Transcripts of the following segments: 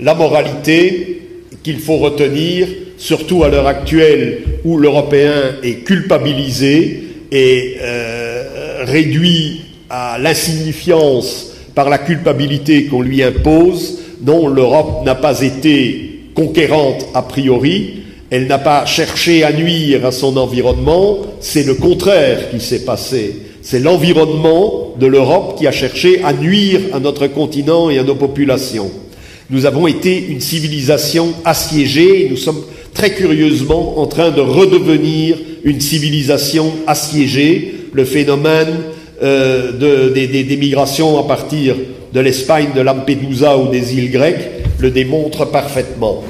La moralité qu'il faut retenir, surtout à l'heure actuelle où l'Européen est culpabilisé et euh, réduit à l'insignifiance par la culpabilité qu'on lui impose, dont l'Europe n'a pas été conquérante a priori, elle n'a pas cherché à nuire à son environnement, c'est le contraire qui s'est passé. C'est l'environnement de l'Europe qui a cherché à nuire à notre continent et à nos populations. Nous avons été une civilisation assiégée et nous sommes très curieusement en train de redevenir une civilisation assiégée. Le phénomène euh, des migrations à partir de l'Espagne, de Lampedusa ou des îles grecques le démontre parfaitement.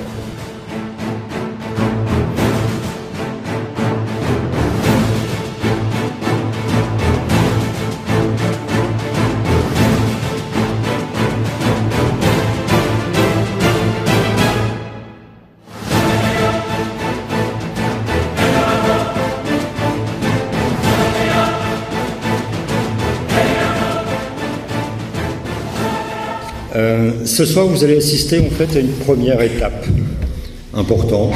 Ce soir, vous allez assister en fait à une première étape importante,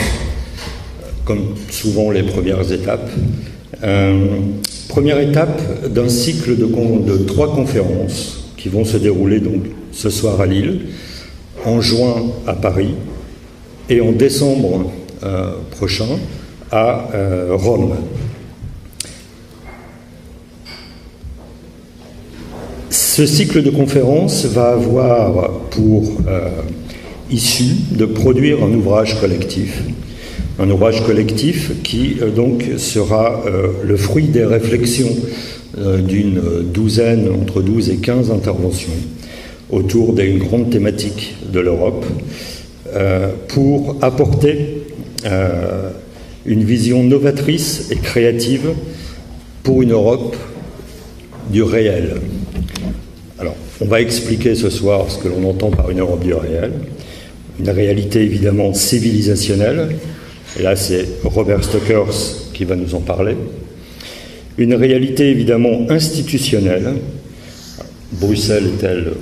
comme souvent les premières étapes. Euh, première étape d'un cycle de, trois conférences qui vont se dérouler donc ce soir à Lille, en juin à Paris et en décembre euh, prochain à euh, Rome. Ce cycle de conférences va avoir pour euh, issue de produire un ouvrage collectif. Un ouvrage collectif qui euh, donc sera euh, le fruit des réflexions d'une douzaine, entre 12 et 15 interventions autour d'une grande thématique de l'Europe pour apporter une vision novatrice et créative pour une Europe du réel, on va expliquer ce soir ce que l'on entend par une Europe du réel, une réalité évidemment civilisationnelle, là c'est Robert Stokers qui va nous en parler, une réalité évidemment institutionnelle, Bruxelles est-elle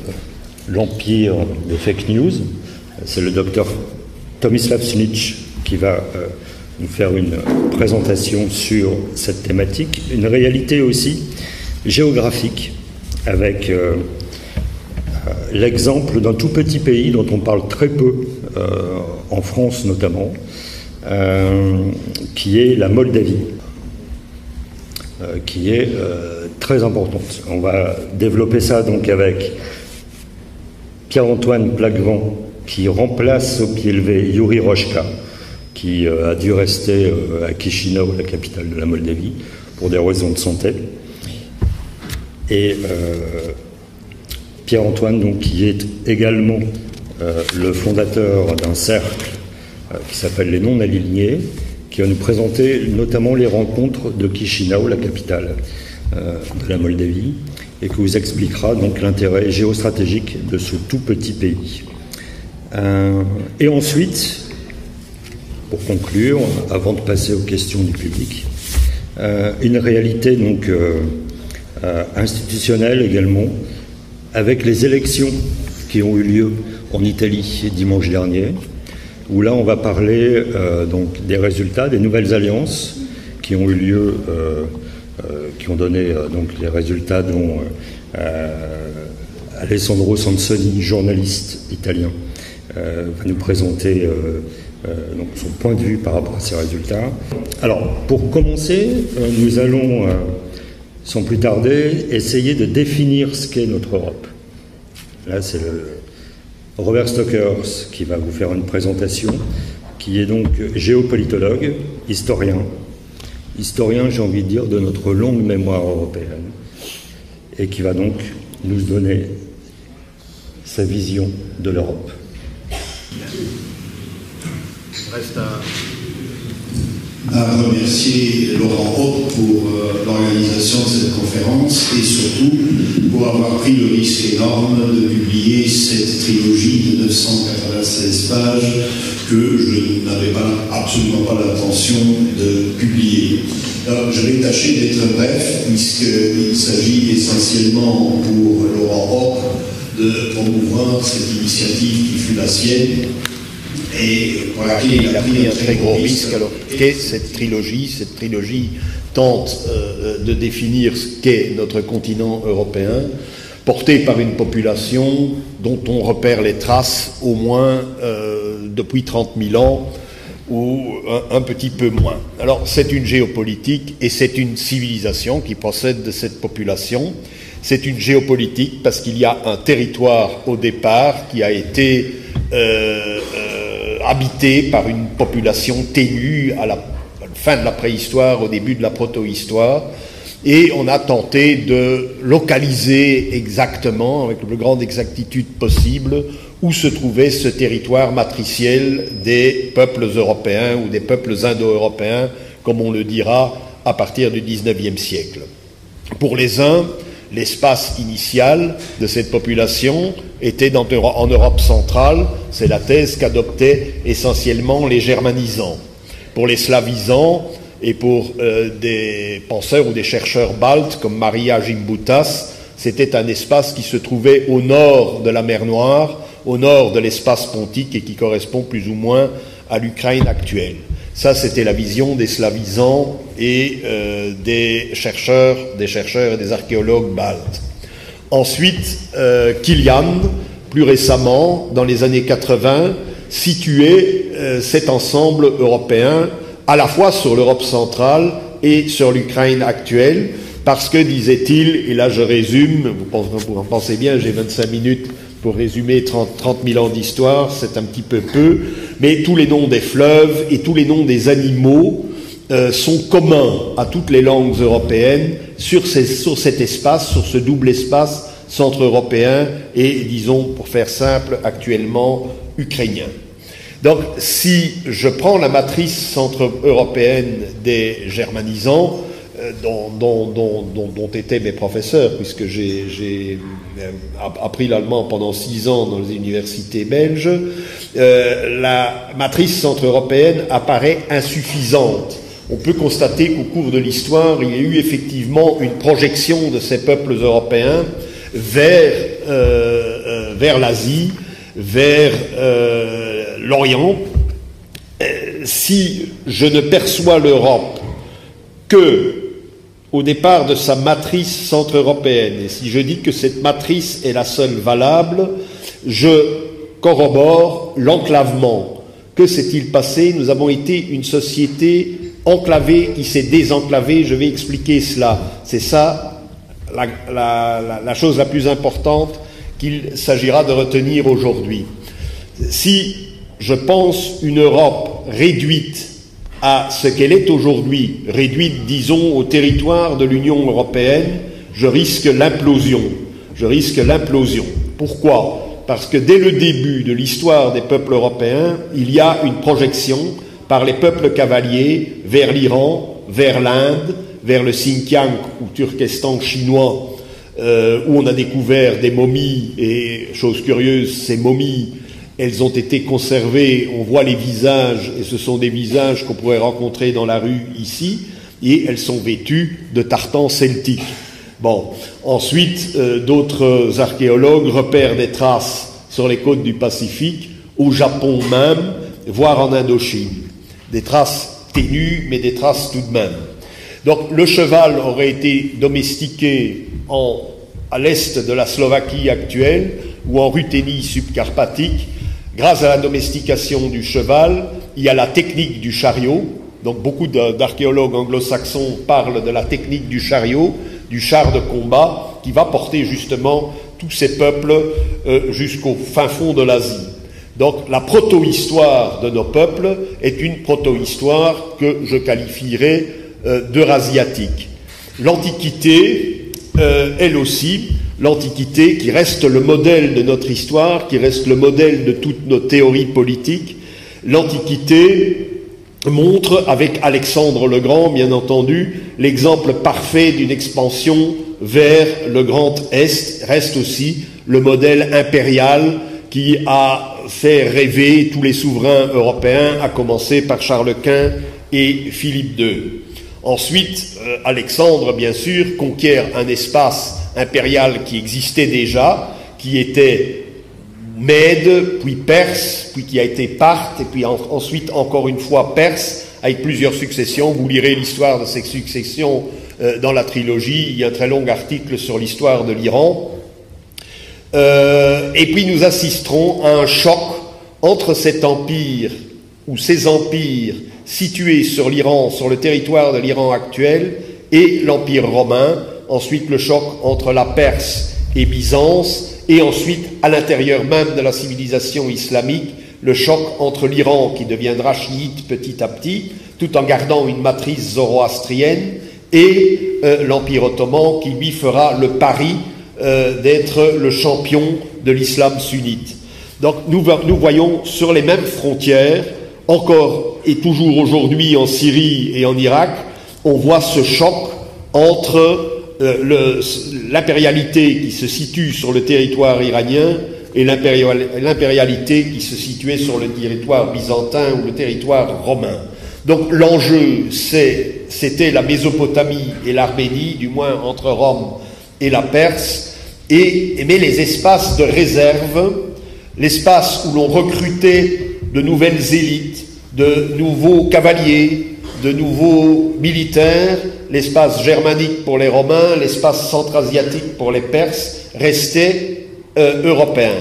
l'empire des fake news, c'est le docteur Tomislav Snitch qui va euh, nous faire une présentation sur cette thématique, une réalité aussi géographique avec euh, l'exemple d'un tout petit pays dont on parle très peu, euh, en France notamment, euh, qui est la Moldavie, euh, qui est très importante. On va développer ça donc avec Pierre-Antoine Plaquevent, qui remplace au pied levé Yuri Rochka, qui a dû rester à Chisinau, la capitale de la Moldavie, pour des raisons de santé. Et Pierre-Antoine, donc, qui est également euh, le fondateur d'un cercle euh, qui s'appelle Les Non-Alignés, qui va nous présenter notamment les rencontres de Chisinau, la capitale euh, de la Moldavie, et qui vous expliquera donc l'intérêt géostratégique de ce tout petit pays. et ensuite, pour conclure, avant de passer aux questions du public, une réalité donc institutionnelle également, avec les élections qui ont eu lieu en Italie dimanche dernier, où là on va parler euh, donc des résultats des nouvelles alliances qui ont eu lieu, euh, euh, qui ont donné donc les résultats dont Alessandro Sansoni, journaliste italien, va nous présenter donc son point de vue par rapport à ces résultats. Alors pour commencer, nous allons sans plus tarder, essayer de définir ce qu'est notre Europe. Là, c'est Robert Stokers qui va vous faire une présentation, qui est donc géopolitologue, historien, historien, j'ai envie de dire, de notre longue mémoire européenne, et qui va donc nous donner sa vision de l'Europe. À remercier Laurent Hoppe pour euh, l'organisation de cette conférence et surtout pour avoir pris le risque énorme de publier cette trilogie de 996 pages que je n'avais absolument pas l'intention de publier. Alors, je vais tâcher d'être bref puisqu'il s'agit essentiellement pour Laurent Hoppe de promouvoir cette initiative qui fut la sienne et pour il a pris un très gros risque. Alors, qu'est cette trilogie? Cette trilogie tente euh, de définir ce qu'est notre continent européen, porté par une population dont on repère les traces au moins euh, depuis 30 000 ans ou un, petit peu moins. Alors c'est une géopolitique et c'est une civilisation qui procède de cette population. C'est une géopolitique parce qu'il y a un territoire au départ qui a été euh, euh, habité par une population ténue à la, fin de la préhistoire, au début de la protohistoire, et on a tenté de localiser exactement, avec la plus grande exactitude possible, où se trouvait ce territoire matriciel des peuples européens ou des peuples indo-européens, comme on le dira à partir du XIXe siècle. Pour les uns, l'espace initial de cette population était en Europe centrale, c'est la thèse qu'adoptaient essentiellement les germanisants. Pour les slavisants et pour euh, des penseurs ou des chercheurs baltes comme Maria Gimbutas, c'était un espace qui se trouvait au nord de la mer Noire, au nord de l'espace pontique et qui correspond plus ou moins à l'Ukraine actuelle. Ça, c'était la vision des slavisants et euh, des chercheurs, des chercheurs et des archéologues baltes. Ensuite, euh, Kilian, plus récemment, dans les années 80, situait euh, cet ensemble européen à la fois sur l'Europe centrale et sur l'Ukraine actuelle, parce que, disait-il, et là je résume, vous, vous en pensez bien, j'ai 25 minutes pour résumer 30, 30 000 ans d'histoire, c'est un petit peu peu, mais tous les noms des fleuves et tous les noms des animaux euh, sont communs à toutes les langues européennes sur, cet espace, sur ce double espace centre-européen et, disons, pour faire simple, actuellement ukrainien. Donc, si je prends la matrice centre-européenne des germanisants, euh, dont, étaient mes professeurs, puisque j'ai appris l'allemand pendant six ans dans les universités belges, euh, la matrice centre-européenne apparaît insuffisante. On peut constater qu'au cours de l'histoire, il y a eu effectivement une projection de ces peuples européens vers, vers l'Asie, vers l'Orient. Si je ne perçois l'Europe que au départ de sa matrice centre-européenne. Et si je dis que cette matrice est la seule valable, je corrobore l'enclavement. Que s'est-il passé? Nous avons été une société enclavée qui s'est désenclavée. Je vais expliquer cela. C'est ça la, chose la plus importante qu'il s'agira de retenir aujourd'hui. Si je pense une Europe réduite à ce qu'elle est aujourd'hui, réduite, disons, au territoire de l'Union européenne, je risque l'implosion. Je risque l'implosion. Pourquoi? Parce que dès le début de l'histoire des peuples européens, il y a une projection par les peuples cavaliers vers l'Iran, vers l'Inde, vers le Xinjiang ou Turkestan chinois, euh, où on a découvert des momies, et chose curieuse, ces momies elles ont été conservées, on voit les visages, et ce sont des visages qu'on pourrait rencontrer dans la rue ici, et elles sont vêtues de tartans celtiques. Bon, ensuite, euh, d'autres archéologues repèrent des traces sur les côtes du Pacifique, au Japon même, voire en Indochine. Des traces ténues, mais des traces tout de même. Donc le cheval aurait été domestiqué à l'est de la Slovaquie actuelle ou en Ruthénie subcarpatique Grâce à la domestication du cheval, il y a la technique du chariot. Donc beaucoup d'archéologues anglo-saxons parlent de la technique du chariot, du char de combat, qui va porter justement tous ces peuples euh, jusqu'au fin fond de l'Asie. Donc la proto-histoire de nos peuples est une proto-histoire que je qualifierais euh, d'eurasiatique. L'Antiquité, euh, elle aussi, l'Antiquité, qui reste le modèle de notre histoire, qui reste le modèle de toutes nos théories politiques, l'Antiquité montre, avec Alexandre le Grand, bien entendu, l'exemple parfait d'une expansion vers le Grand Est, reste aussi le modèle impérial qui a fait rêver tous les souverains européens, à commencer par Charles Quint et Philippe II. Ensuite, euh, Alexandre, bien sûr, conquiert un espace impérial qui existait déjà, qui était Mède, puis Perse, puis qui a été Parthe, et puis ensuite encore une fois Perse, avec plusieurs successions. Vous lirez l'histoire de ces successions euh, dans la trilogie. Il y a un très long article sur l'histoire de l'Iran. Euh, et puis nous assisterons à un choc entre cet empire, ou ces empires situés sur l'Iran, sur le territoire de l'Iran actuel, et l'empire romain. Ensuite le choc entre la Perse et Byzance, et ensuite, à l'intérieur même de la civilisation islamique, le choc entre l'Iran, qui deviendra chiite petit à petit, tout en gardant une matrice zoroastrienne, et euh, l'Empire ottoman, qui lui fera le pari euh, d'être le champion de l'islam sunnite. Donc nous, nous, voyons sur les mêmes frontières, encore et toujours aujourd'hui en Syrie et en Irak, on voit ce choc entre euh, l'impérialité qui se situe sur le territoire iranien et l'impérialité qui se situait sur le territoire byzantin ou le territoire romain. Donc l'enjeu, c'était la Mésopotamie et l'Arménie, du moins entre Rome et la Perse, et, mais les espaces de réserve, l'espace où l'on recrutait de nouvelles élites, de nouveaux cavaliers, de nouveaux militaires, l'espace germanique pour les Romains, l'espace centra-asiatique pour les Perses, restait euh, européen.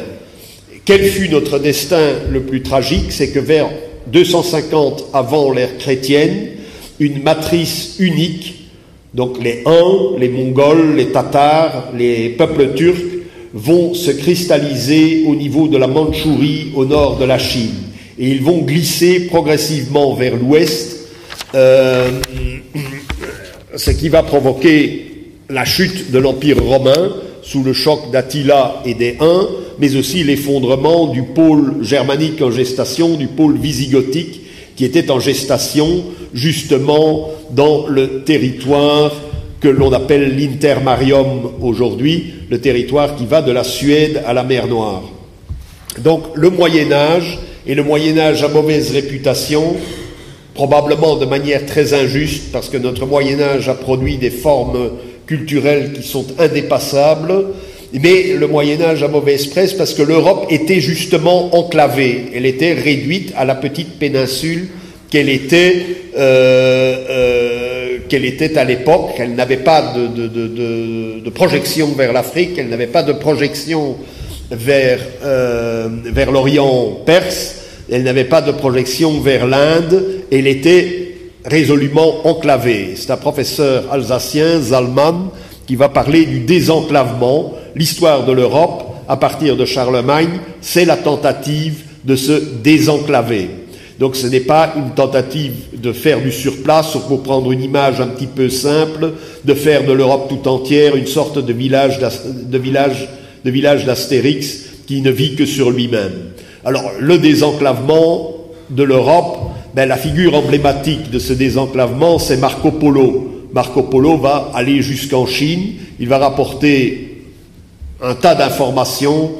Quel fut notre destin le plus tragique? C'est que vers 250 avant l'ère chrétienne, une matrice unique, donc les Huns, les Mongols, les Tatars, les peuples turcs, vont se cristalliser au niveau de la Mandchourie au nord de la Chine. Et ils vont glisser progressivement vers l'ouest euh, ce qui va provoquer la chute de l'Empire romain sous le choc d'Attila et des Huns, mais aussi l'effondrement du pôle germanique en gestation, du pôle visigothique qui était en gestation justement dans le territoire que l'on appelle l'Intermarium aujourd'hui, le territoire qui va de la Suède à la mer Noire. Donc le Moyen Âge, et le Moyen Âge à mauvaise réputation, probablement de manière très injuste, parce que notre Moyen Âge a produit des formes culturelles qui sont indépassables, mais le Moyen Âge a mauvaise presse parce que l'Europe était justement enclavée, elle était réduite à la petite péninsule qu'elle était, euh, euh, à l'époque, elle n'avait pas de, projection vers l'Afrique, elle n'avait pas de projection vers, euh, vers l'Orient perse, elle n'avait pas de projection vers l'Inde, elle était résolument enclavée. C'est un professeur alsacien, Zalman, qui va parler du désenclavement. L'histoire de l'Europe, à partir de Charlemagne, c'est la tentative de se désenclaver. Donc ce n'est pas une tentative de faire du surplace, pour prendre une image un petit peu simple, de faire de l'Europe tout entière une sorte de village d'Astérix qui ne vit que sur lui-même. Alors, le désenclavement de l'Europe, ben, la figure emblématique de ce désenclavement, c'est Marco Polo. Marco Polo va aller jusqu'en Chine, il va rapporter un tas d'informations,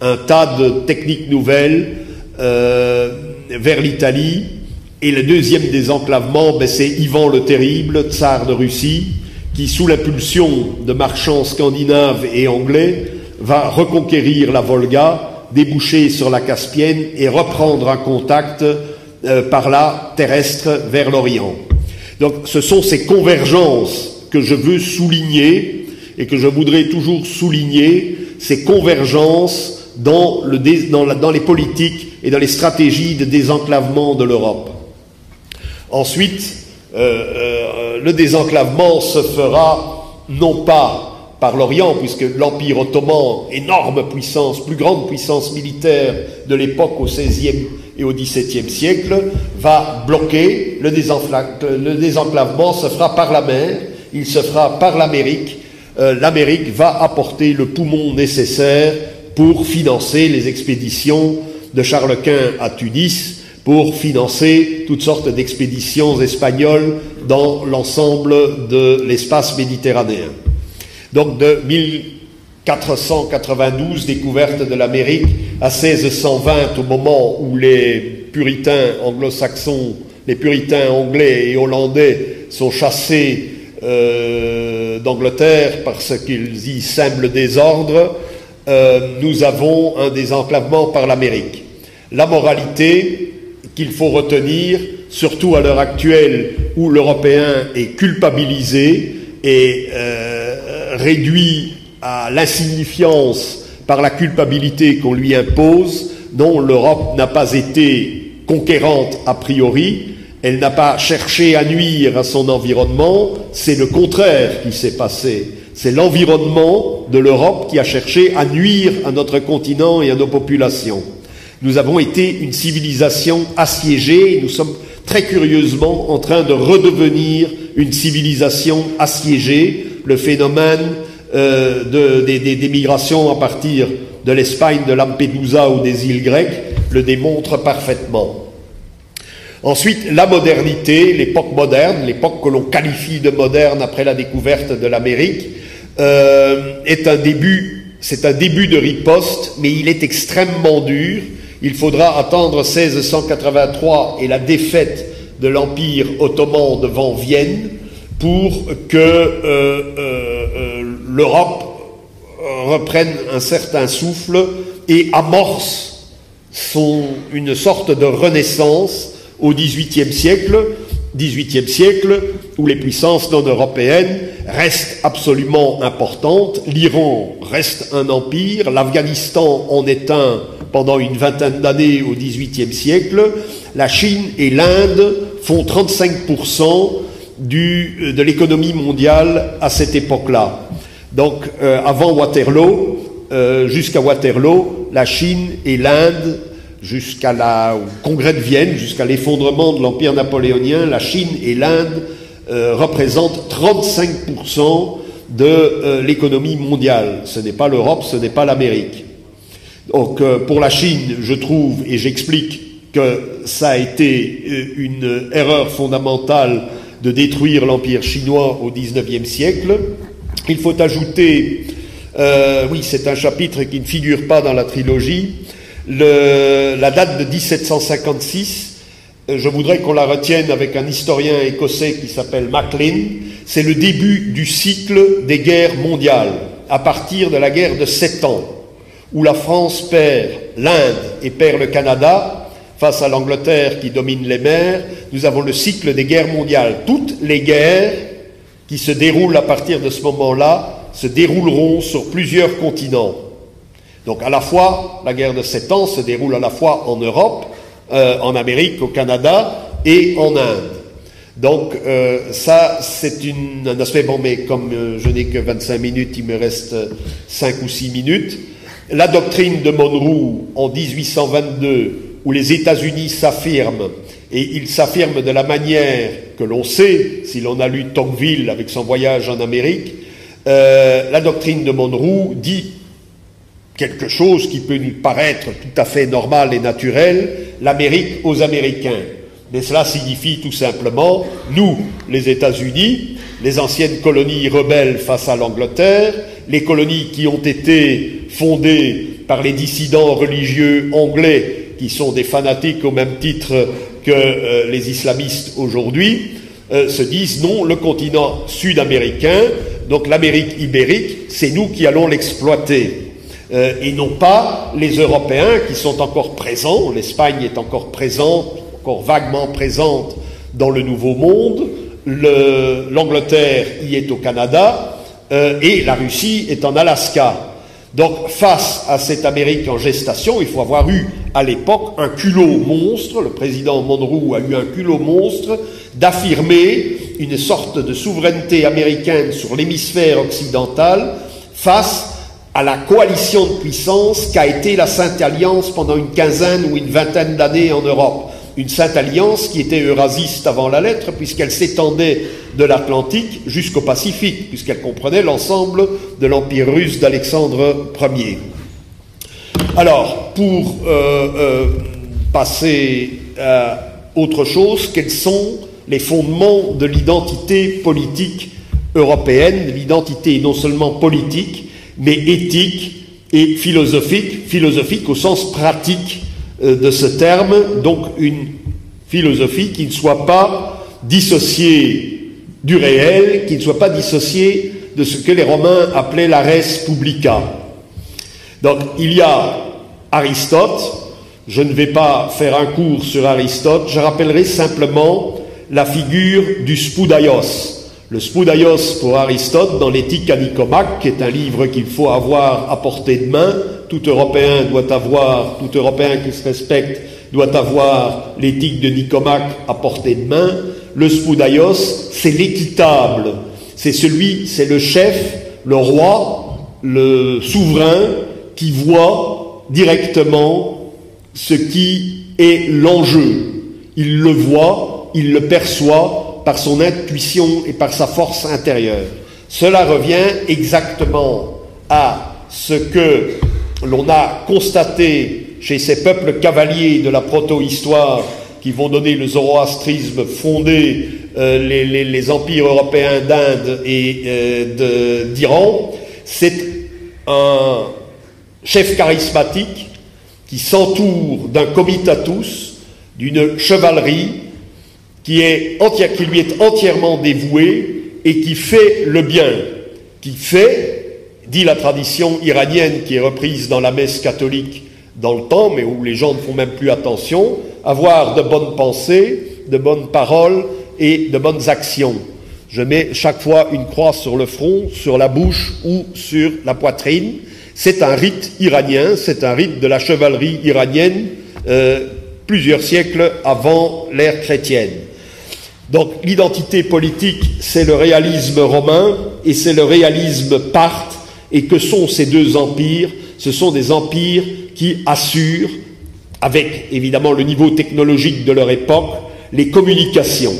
un tas de techniques nouvelles euh, vers l'Italie. Et le deuxième désenclavement, ben, c'est Ivan le Terrible, tsar de Russie, qui, sous l'impulsion de marchands scandinaves et anglais, va reconquérir la Volga déboucher sur la Caspienne et reprendre un contact euh, par là terrestre vers l'Orient. Donc ce sont ces convergences que je veux souligner et que je voudrais toujours souligner, ces convergences dans, le dans, dans les politiques et dans les stratégies de désenclavement de l'Europe. Ensuite, euh, euh, le désenclavement se fera non pas par l'Orient, puisque l'Empire ottoman, énorme puissance, plus grande puissance militaire de l'époque au XVIe et au XVIIe siècle, va bloquer le, le, désenclavement, se fera par la mer, il se fera par l'Amérique. Euh, L'Amérique va apporter le poumon nécessaire pour financer les expéditions de Charles Quint à Tunis, pour financer toutes sortes d'expéditions espagnoles dans l'ensemble de l'espace méditerranéen. Donc de 1492, découverte de l'Amérique, à 1620, au moment où les puritains anglo-saxons, les puritains anglais et hollandais sont chassés euh, d'Angleterre parce qu'ils y le désordre, euh, nous avons un désenclavement par l'Amérique. La moralité qu'il faut retenir, surtout à l'heure actuelle où l'Européen est culpabilisé et euh, réduit à l'insignifiance par la culpabilité qu'on lui impose, dont l'Europe n'a pas été conquérante a priori, elle n'a pas cherché à nuire à son environnement, c'est le contraire qui s'est passé. C'est l'environnement de l'Europe qui a cherché à nuire à notre continent et à nos populations. Nous avons été une civilisation assiégée, nous sommes très curieusement en train de redevenir une civilisation assiégée. Le phénomène euh, des migrations à partir de l'Espagne, de Lampedusa ou des îles grecques le démontre parfaitement. Ensuite, la modernité, l'époque moderne, l'époque que l'on qualifie de moderne après la découverte de l'Amérique, euh, est un début, c'est un début de riposte, mais il est extrêmement dur. Il faudra attendre 1683 et la défaite de l'Empire ottoman devant Vienne pour que euh, euh, l'Europe reprenne un certain souffle et amorce son, une sorte de renaissance au XVIIIe siècle, XVIIIe siècle, où les puissances non européennes restent absolument importantes. L'Iran reste un empire, l'Afghanistan en est un pendant une vingtaine d'années au XVIIIe siècle. La Chine et l'Inde font 35% du, de l'économie mondiale à cette époque-là. Donc, euh, avant Waterloo, euh, jusqu'à Waterloo, la Chine et l'Inde jusqu'à la, congrès de Vienne, jusqu'à l'effondrement de l'Empire napoléonien, la Chine et l'Inde euh, représentent 35% de euh, l'économie mondiale. Ce n'est pas l'Europe, ce n'est pas l'Amérique. Donc euh, pour la Chine, je trouve, et j'explique que ça a été une erreur fondamentale de détruire l'Empire chinois au XIXe siècle. Il faut ajouter, oui, c'est un chapitre qui ne figure pas dans la trilogie, la date de 1756, euh, je voudrais qu'on la retienne avec un historien écossais qui s'appelle Maclean. C'est le début du cycle des guerres mondiales, à partir de la guerre de Sept Ans, où la France perd l'Inde et perd le Canada face à l'Angleterre qui domine les mers. Nous avons le cycle des guerres mondiales. Toutes les guerres qui se déroulent à partir de ce moment-là se dérouleront sur plusieurs continents. Donc à la fois, la guerre de sept ans se déroule à la fois en Europe, euh, en Amérique, au Canada et en Inde. Donc euh, ça, c'est un aspect, bon, mais comme euh, je n'ai que 25 minutes, il me reste 5 ou 6 minutes. La doctrine de Monroe en 1822, où les États-Unis s'affirment, et ils s'affirment de la manière que l'on sait, si l'on a lu Tocqueville avec son voyage en Amérique, la doctrine de Monroe dit quelque chose qui peut nous paraître tout à fait normal et naturel, l'Amérique aux Américains. Mais cela signifie tout simplement, nous, les États-Unis, les anciennes colonies rebelles face à l'Angleterre, les colonies qui ont été fondées par les dissidents religieux anglais, qui sont des fanatiques au même titre que euh, les islamistes aujourd'hui, euh, se disent non, le continent sud-américain, donc l'Amérique ibérique, c'est nous qui allons l'exploiter. Euh, et non pas les Européens qui sont encore présents. L'Espagne est encore présente, encore vaguement présente dans le Nouveau Monde. L'Angleterre y est au Canada et la Russie est en Alaska. Donc face à cette Amérique en gestation, il faut avoir eu à l'époque un culot monstre, le président Monroe a eu un culot monstre, d'affirmer une sorte de souveraineté américaine sur l'hémisphère occidental face à la coalition de puissance qu'a été la Sainte Alliance pendant une quinzaine ou une vingtaine d'années en Europe. Une Sainte Alliance qui était eurasiste avant la lettre, puisqu'elle s'étendait de l'Atlantique jusqu'au Pacifique, puisqu'elle comprenait l'ensemble de l'Empire russe d'Alexandre Ier. Alors, pour euh, euh, passer à autre chose, quels sont les fondements de l'identité politique européenne, l'identité non seulement politique, mais éthique et philosophique, philosophique au sens pratique de ce terme, donc une philosophie qui ne soit pas dissociée du réel, qui ne soit pas dissociée de ce que les Romains appelaient la res publica. Donc il y a Aristote, je ne vais pas faire un cours sur Aristote, je rappellerai simplement la figure du spoudaios. Le spoudaios pour Aristote dans l'éthique à Nicomaque, qui est un livre qu'il faut avoir à portée de main, tout Européen doit avoir, tout Européen qui se respecte doit avoir l'éthique de Nicomaque à portée de main. Le spoudaios, c'est l'équitable, c'est celui, c'est le chef, le roi, le souverain qui voit directement ce qui est l'enjeu. Il le voit, il le perçoit par son intuition et par sa force intérieure. Cela revient exactement à ce que l'on a constaté chez ces peuples cavaliers de la proto-histoire qui vont donner le zoroastrisme fondé euh, les, empires européens d'Inde et euh, d'Iran, c'est un chef charismatique qui s'entoure d'un comitatus, d'une chevalerie qui, qui lui est entièrement dévouée et qui fait le bien, qui fait, dit la tradition iranienne qui est reprise dans la messe catholique dans le temps, mais où les gens ne font même plus attention, avoir de bonnes pensées, de bonnes paroles et de bonnes actions. Je mets chaque fois une croix sur le front, sur la bouche ou sur la poitrine. C'est un rite iranien, c'est un rite de la chevalerie iranienne euh, plusieurs siècles avant l'ère chrétienne. Donc l'identité politique, c'est le réalisme romain et c'est le réalisme parthe. Et que sont ces deux empires? Ce sont des empires qui assurent, avec évidemment le niveau technologique de leur époque, les communications.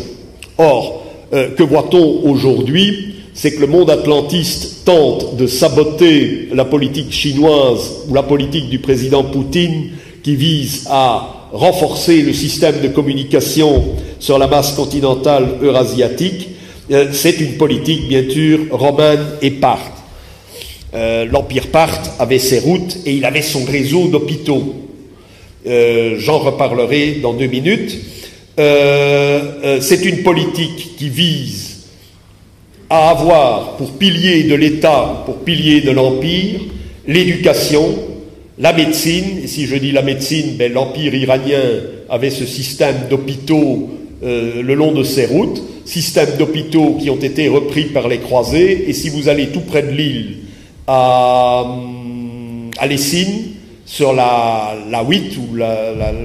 Or, euh, que voit-on aujourd'hui? C'est que le monde atlantiste tente de saboter la politique chinoise ou la politique du président Poutine qui vise à renforcer le système de communication sur la masse continentale eurasiatique. Euh, c'est une politique, bien sûr, romaine et parthe. Euh, L'Empire parthe avait ses routes et il avait son réseau d'hôpitaux. J'en reparlerai dans deux minutes. Euh, euh, c'est une politique qui vise à avoir pour pilier de l'État, pour pilier de l'Empire, l'éducation, la médecine, et si je dis la médecine, ben, l'Empire iranien avait ce système d'hôpitaux euh, le long de ses routes, système d'hôpitaux qui ont été repris par les croisés, et si vous allez tout près de l'île, à, à Lessine, sur la, la 8 ou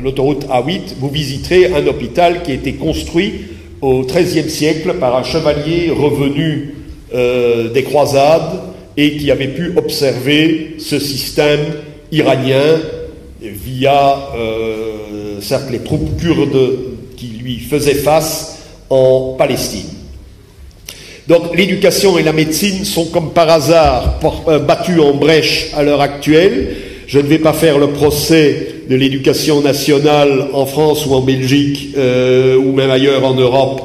l'autoroute A8, vous visiterez un hôpital qui a été construit au XIIIe siècle par un chevalier revenu euh, des croisades et qui avait pu observer ce système iranien via, euh, les troupes kurdes qui lui faisaient face en Palestine. Donc l'éducation et la médecine sont comme par hasard euh, battues en brèche à l'heure actuelle je ne vais pas faire le procès de l'éducation nationale en France ou en Belgique euh, ou même ailleurs en Europe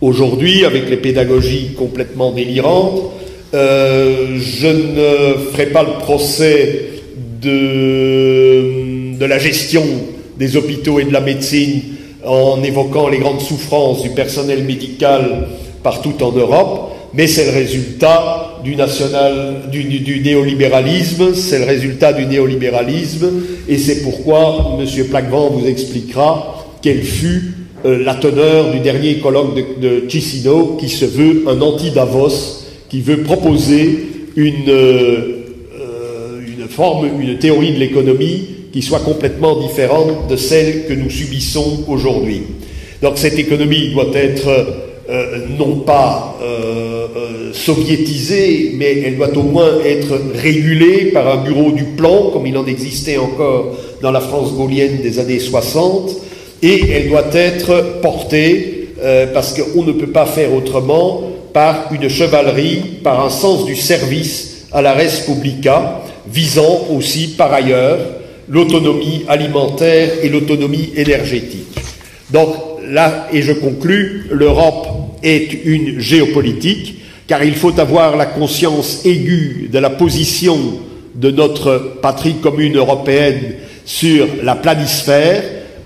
aujourd'hui avec les pédagogies complètement délirantes. Euh, je ne ferai pas le procès de, de la gestion des hôpitaux et de la médecine en évoquant les grandes souffrances du personnel médical partout en Europe, mais c'est le résultat du, national, du, néolibéralisme, c'est le résultat du néolibéralisme, et c'est pourquoi M. Plaquevent vous expliquera quelle fut euh, la teneur du dernier colloque de, de qui se veut un anti-Davos, qui veut proposer une, euh, une forme, une théorie de l'économie qui soit complètement différente de celle que nous subissons aujourd'hui. Donc cette économie doit être euh, non pas euh, euh, soviétisée, mais elle doit au moins être régulée par un bureau du plan, comme il en existait encore dans la France gaulienne des années 60, et elle doit être portée, parce qu'on ne peut pas faire autrement, par une chevalerie, par un sens du service à la res publica, visant aussi par ailleurs l'autonomie alimentaire et l'autonomie énergétique. Donc là, et je conclus, l'Europe est une géopolitique, car il faut avoir la conscience aiguë de la position de notre patrie commune européenne sur la planisphère,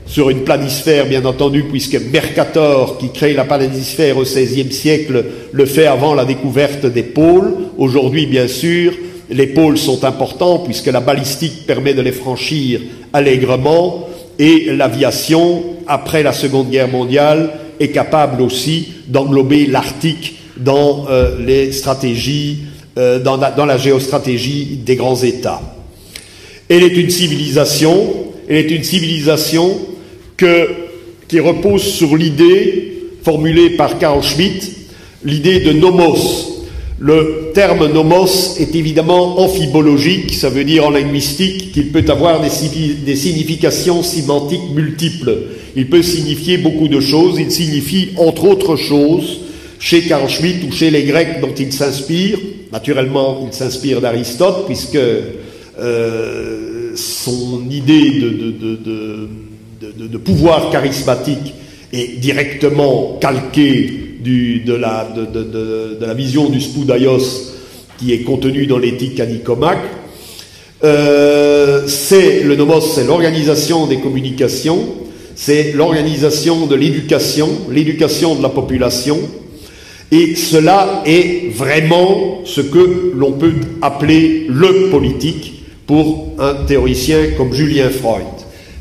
sur une planisphère bien entendu, puisque Mercator, qui crée la planisphère au XVIe siècle, le fait avant la découverte des pôles. Aujourd'hui, bien sûr, les pôles sont importants puisque la balistique permet de les franchir allègrement et l'aviation, après la Seconde Guerre mondiale, est capable aussi d'englober l'Arctique dans euh, les stratégies, euh, dans, la, géostratégie des grands États. Elle est une civilisation, qui repose sur l'idée formulée par Carl Schmitt, l'idée de nomos, le terme nomos est évidemment amphibologique, ça veut dire en linguistique qu'il peut avoir des, significations sémantiques multiples. Il peut signifier beaucoup de choses. Il signifie, entre autres choses, chez Carl Schmitt ou chez les Grecs dont il s'inspire, naturellement il s'inspire d'Aristote, puisque euh, son idée de, pouvoir charismatique est directement calquée de, la, vision du Spoudaios qui est contenue dans l'éthique à Euh, c'est le nomos, c'est l'organisation des communications, c'est l'organisation de l'éducation, l'éducation de la population, et cela est vraiment ce que l'on peut appeler le politique pour un théoricien comme Julien Freud.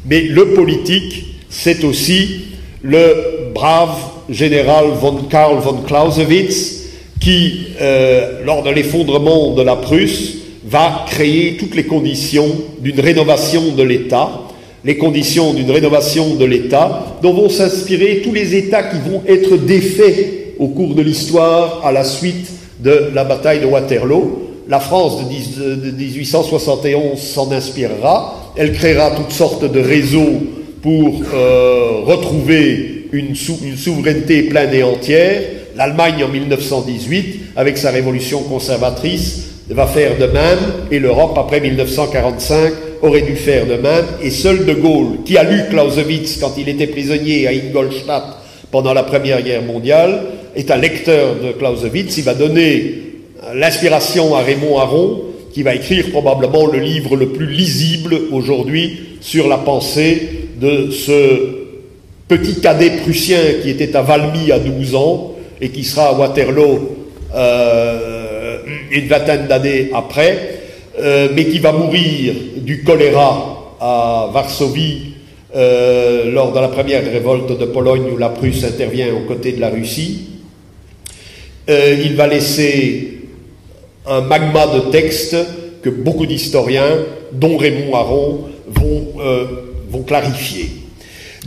Mais le politique, c'est aussi le brave général von Karl von Clausewitz, qui, euh, lors de l'effondrement de la Prusse, va créer toutes les conditions d'une rénovation de l'État, les conditions d'une rénovation de l'État, dont vont s'inspirer tous les États qui vont être défaits au cours de l'histoire à la suite de la bataille de Waterloo. La France de 1871 s'en inspirera, elle créera toutes sortes de réseaux pour euh, retrouver une, souveraineté pleine et entière. L'Allemagne en 1918, avec sa révolution conservatrice, va faire de même, et l'Europe après 1945 aurait dû faire de même, et seul De Gaulle, qui a lu Clausewitz quand il était prisonnier à Ingolstadt pendant la Première Guerre mondiale, est un lecteur de Clausewitz, il va donner l'inspiration à Raymond Aron, qui va écrire probablement le livre le plus lisible aujourd'hui sur la pensée de ce petit cadet prussien qui était à Valmy à 12 ans et qui sera à Waterloo euh, une vingtaine d'années après, euh, mais qui va mourir du choléra à Varsovie euh, lors de la première révolte de Pologne où la Prusse intervient aux côtés de la Russie. il va laisser un magma de textes que beaucoup d'historiens, dont Raymond Aron, vont, vont clarifier.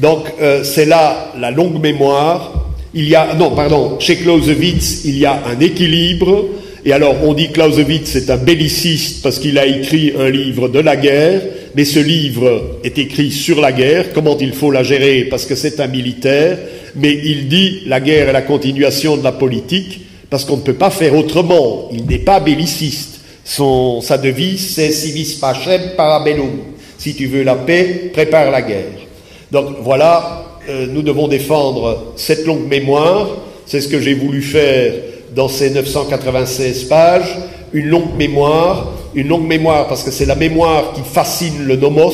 Donc euh, c'est là la longue mémoire. Il y a non pardon chez Clausewitz il y a un équilibre. Et alors on dit Clausewitz est un belliciste parce qu'il a écrit un livre de la guerre, mais ce livre est écrit sur la guerre, comment il faut la gérer? Parce que c'est un militaire, mais il dit la guerre est la continuation de la politique parce qu'on ne peut pas faire autrement. Il n'est pas belliciste. Son, sa devise c'est civis pacem parabellum. Si tu veux la paix, prépare la guerre. Donc voilà, euh, nous devons défendre cette longue mémoire. C'est ce que j'ai voulu faire dans ces 996 pages. Une longue mémoire, une longue mémoire parce que c'est la mémoire qui fascine le nomos,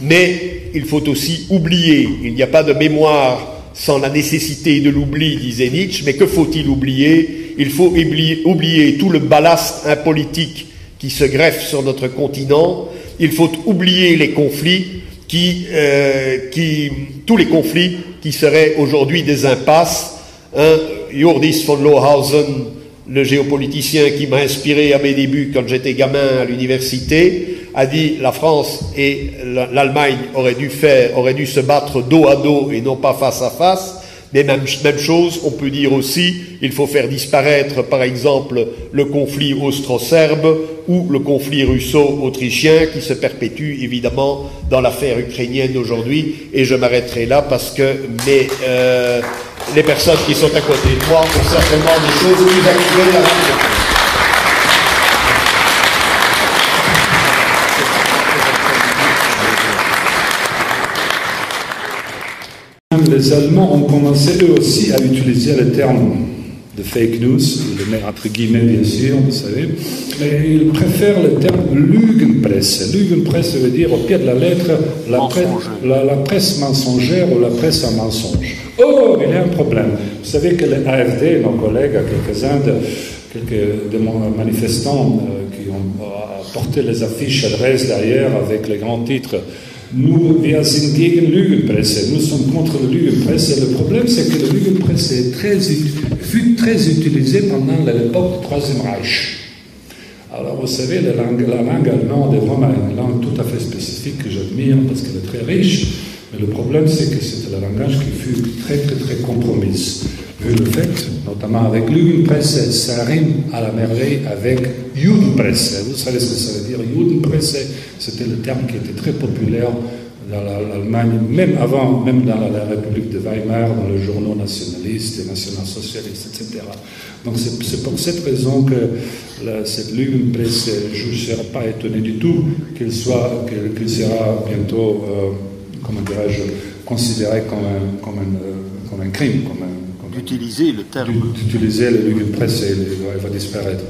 mais il faut aussi oublier. Il n'y a pas de mémoire sans la nécessité de l'oubli, disait Nietzsche, mais que faut-il oublier? Il faut oublier, oublier tout le ballast impolitique qui se greffe sur notre continent, il faut oublier les conflits, qui, euh, qui, tous les conflits qui seraient aujourd'hui des impasses. Hein, Jordis von Lohausen, le géopoliticien qui m'a inspiré à mes débuts quand j'étais gamin à l'université, a dit la France et l'Allemagne auraient dû se battre dos à dos et non pas face à face. Mais même, même chose, on peut dire aussi, il faut faire disparaître, par exemple, le conflit austro-serbe ou le conflit russo-autrichien qui se perpétue évidemment dans l'affaire ukrainienne aujourd'hui. Et je m'arrêterai là parce que mes, euh, les personnes qui sont à côté de moi ont certainement des choses plus actuelles à les Allemands ont commencé eux aussi à utiliser le terme de fake news, le met entre guillemets bien sûr, vous savez, mais ils préfèrent le terme Lügenpresse. Lügenpresse veut dire au pied de la lettre la, presse, la, presse mensongère ou la presse à mensonge. Oh, il y a un problème. Vous savez que l'AFD, nos collègues, quelques-uns quelques manifestants qui ont porté les affiches adresses derrière avec les grands titres nous, wir sind gegen Lügenpresse. Nous sommes contre le Lügenpresse. Le problème, c'est que le Lügenpresse est très, fut très utilisé pendant l'époque du Troisième Reich. Alors, vous savez, la langue, la langue allemande est vraiment une langue tout à fait spécifique que j'admire parce qu'elle est très riche. Mais le problème, c'est que c'était un langage qui fut très, très, très compromise. Vu le fait, notamment avec Lügenpresse, ça rime à la merveille avec Judenpresse. Vous savez ce que ça veut dire Judenpresse C'était le terme qui était très populaire dans l'Allemagne, même avant, même dans la République de Weimar, dans les journaux nationalistes et national-socialistes, etc. Donc c'est pour cette raison que cette Lügenpresse, je ne serais pas étonné du tout qu'il soit, sera bientôt, euh, comment dirais-je, considéré comme un, comme un, comme un crime, comme un, d'utiliser le terme. D'utiliser le Lügenpresse, et il va disparaître.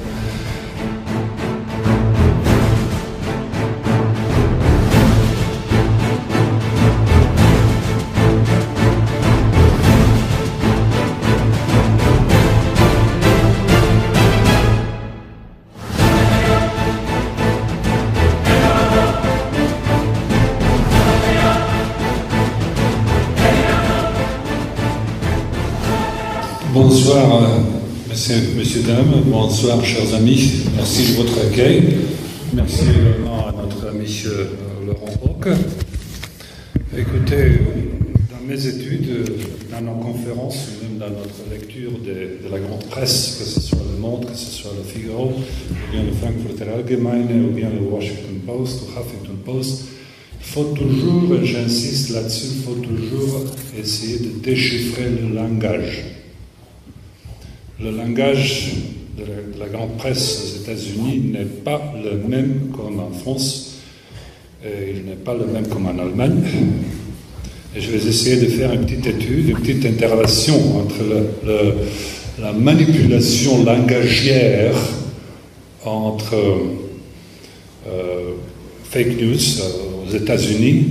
Messieurs, messieurs, dames, bonsoir, chers amis. Merci de votre accueil. Merci également à notre ami euh, Laurent Roque. Écoutez, dans mes études, dans nos conférences, même dans notre lecture de, la grande presse, que ce soit Le Monde, que ce soit Le Figaro, ou bien le Frankfurter Allgemeine, ou bien le Washington Post, ou Huffington Post, il faut toujours, j'insiste là-dessus, il faut toujours essayer de déchiffrer le langage le langage de la, grande presse aux États-Unis n'est pas le même comme en France, et il n'est pas le même comme en Allemagne. Je vais essayer de faire une petite étude, une petite interrelation entre la manipulation langagière entre euh, fake news euh, aux États-Unis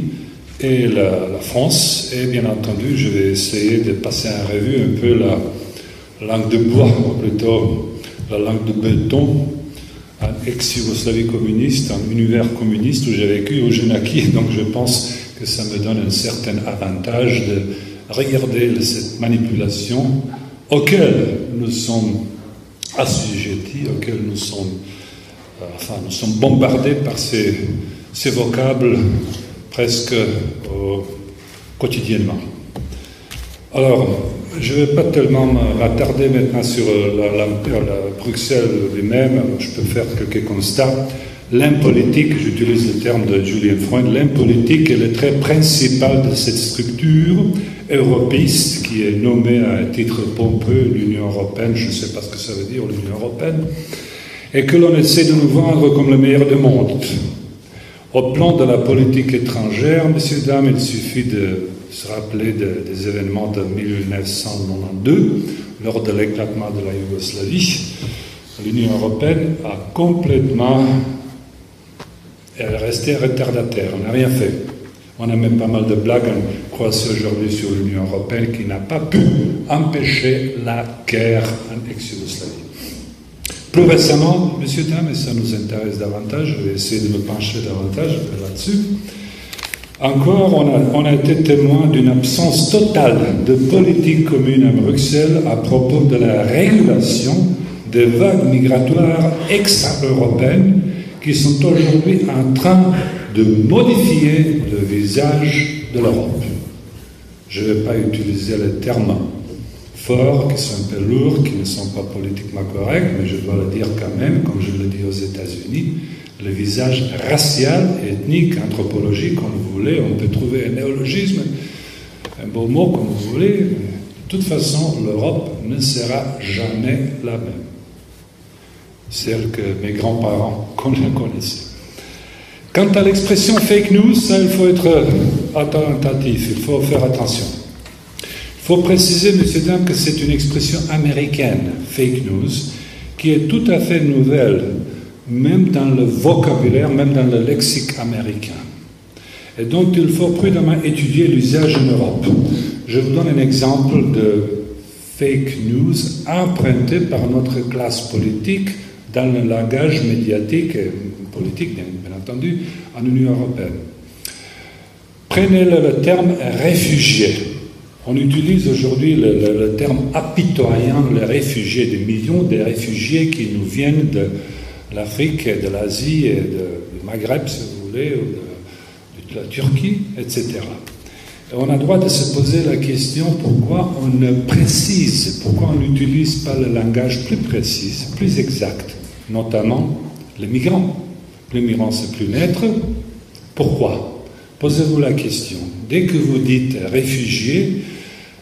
et la, la, France. Et bien entendu, je vais essayer de passer en revue un peu la, langue de bois, ou plutôt la langue de béton, en ex-Yougoslavie communiste, un univers communiste où j'ai vécu, où j'ai naquis. Donc je pense que ça me donne un certain avantage de regarder cette manipulation auquel nous sommes assujettis, auquel nous sommes, euh, enfin, nous sommes bombardés par ces, ces vocables presque quotidiennement. Alors, je ne vais pas tellement m'attarder maintenant sur euh, la, la, Bruxelles lui-même, je peux faire quelques constats. L'impolitique, j'utilise le terme de Julien Freund, l'impolitique est le trait principal de cette structure européiste qui est nommée à un titre pompeux l'Union européenne, je ne sais pas ce que ça veut dire l'Union européenne, et que l'on essaie de nous vendre comme le meilleur du monde. Au plan de la politique étrangère, messieurs, dames, il suffit de se rappeler des événements de 1992, lors de l'éclatement de la Yougoslavie, l'Union européenne a complètement. Elle est restée retardataire, on n'a rien fait. On a même pas mal de blagues croisées aujourd'hui sur l'Union européenne qui n'a pas pu empêcher la guerre en ex-Yougoslavie. Plus récemment, messieurs, dames, et ça nous intéresse davantage, je vais essayer de me pencher davantage là-dessus, encore, on a, été témoin d'une absence totale de politique commune à Bruxelles à propos de la régulation des vagues migratoires extra-européennes qui sont aujourd'hui en train de modifier le visage de l'Europe. Je ne vais pas utiliser les termes forts, qui sont un peu lourds, qui ne sont pas politiquement corrects, mais je dois le dire quand même, comme je le dis aux États-Unis, le visage racial, ethnique, anthropologique, comme vous voulez. On peut trouver un néologisme, un beau mot comme vous voulez. De toute façon, l'Europe ne sera jamais la même. Celle que mes grands-parents connaissaient. Quant à l'expression fake news, ça, il faut être attentif, il faut faire attention. Il faut préciser, messieurs, dames, que c'est une expression américaine, fake news, qui est tout à fait nouvelle même dans le vocabulaire, même dans le lexique américain. Et donc il faut prudemment étudier l'usage en Europe. Je vous donne un exemple de fake news empruntées par notre classe politique dans le langage médiatique et politique, bien, entendu, en Union européenne. Prenez le, terme réfugié. On utilise aujourd'hui le, terme apitoyant, les réfugiés, des millions de réfugiés qui nous viennent de l'Afrique, de l'Asie du Maghreb, si vous voulez, ou de, la Turquie, etc. Et on a droit de se poser la question pourquoi on ne précise, pourquoi on n'utilise pas le langage plus précis, plus exact, notamment les migrants. Les migrants, c'est plus naître. Pourquoi? Posez-vous la question. Dès que vous dites réfugié,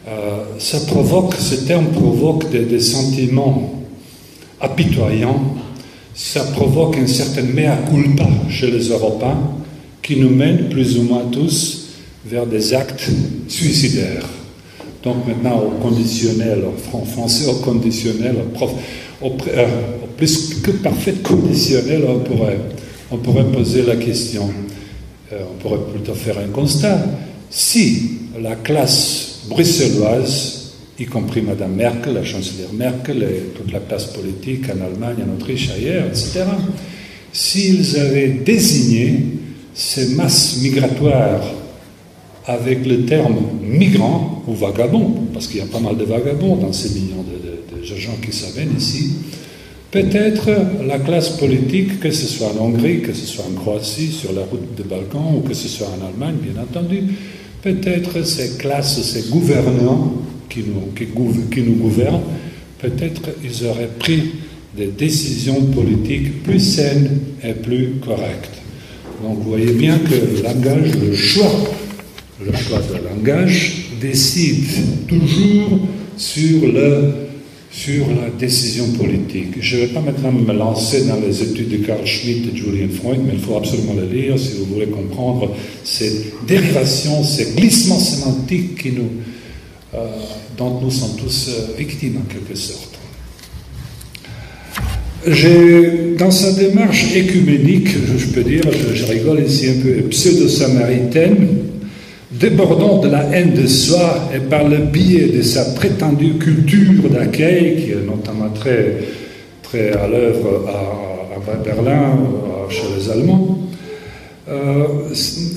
euh, ça provoque, ce terme provoque des, sentiments apitoyants, ça provoque une certaine mea culpa chez les Européens qui nous mène plus ou moins tous vers des actes suicidaires. Donc maintenant au conditionnel, en français au conditionnel, au, euh, plus que parfait conditionnel, on pourrait, on pourrait poser la question, euh, on pourrait plutôt faire un constat. Si la classe bruxelloise, y compris Madame Merkel, la chancelière Merkel et toute la classe politique en Allemagne, en Autriche, ailleurs, etc., s'ils avaient désigné ces masses migratoires avec le terme migrant ou vagabond, parce qu'il y a pas mal de vagabonds dans ces millions de, gens qui s'amènent ici, peut-être la classe politique, que ce soit en Hongrie, que ce soit en Croatie, sur la route des Balkans, ou que ce soit en Allemagne, bien entendu, peut-être ces classes, ces gouvernants qui nous, gouvernent, peut-être ils auraient pris des décisions politiques plus saines et plus correctes. Donc vous voyez bien que le langage, le choix le choix de langage décide toujours sur, le, sur la décision politique. Je ne vais pas maintenant me lancer dans les études de Carl Schmitt et Julian Freud, mais il faut absolument les lire si vous voulez comprendre ces dérivations, ces glissements sémantiques euh, dont nous sommes tous euh, victimes en quelque sorte. Dans sa démarche écuménique, je, peux dire, je, je rigole ici un peu, pseudo-samaritaine, débordant de la haine de soi et par le biais de sa prétendue culture d'accueil, qui est notamment très, très à l'œuvre à, Berlin, chez les Allemands, euh,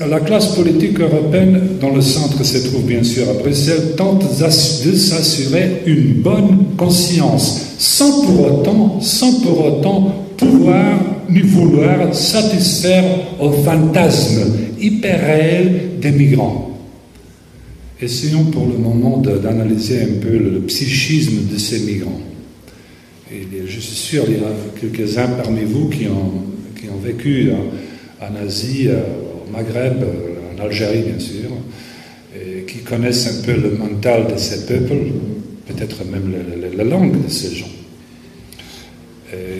la classe politique européenne, dont le centre se trouve bien sûr à Bruxelles, tente de s'assurer une bonne conscience, sans pour autant, sans pour autant pouvoir ni vouloir satisfaire au fantasme hyper réel des migrants. Essayons pour le moment d'analyser un peu le, psychisme de ces migrants. Je suis sûr qu'il y a quelques-uns parmi vous qui ont, qui ont vécu en, Asie, euh, au Maghreb, euh, en Algérie bien sûr, et qui connaissent un peu le mental de ces peuples, peut-être même la, langue de ces gens.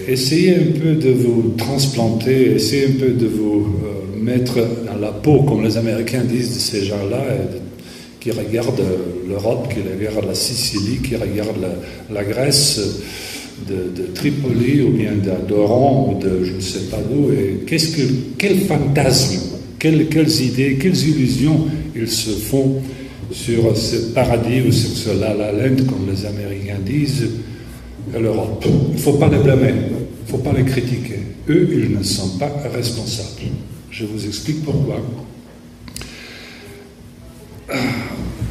Essayez un peu de vous transplanter, essayez un peu de vous euh, mettre dans la peau, comme les Américains disent, de ces gens-là, de qui regarde l'Europe, qui regarde la Sicile, qui regarde la, Grèce de, Tripoli ou bien d'Oran ou de je ne sais pas d'où. Et qu'est-ce que, quel fantasme, quelles, quelles, idées, quelles illusions ils se font sur ce paradis ou sur ce la la land, comme les Américains disent, l'Europe. Il ne faut pas les blâmer, il ne faut pas les critiquer. Eux, ils ne sont pas responsables. Je vous explique pourquoi.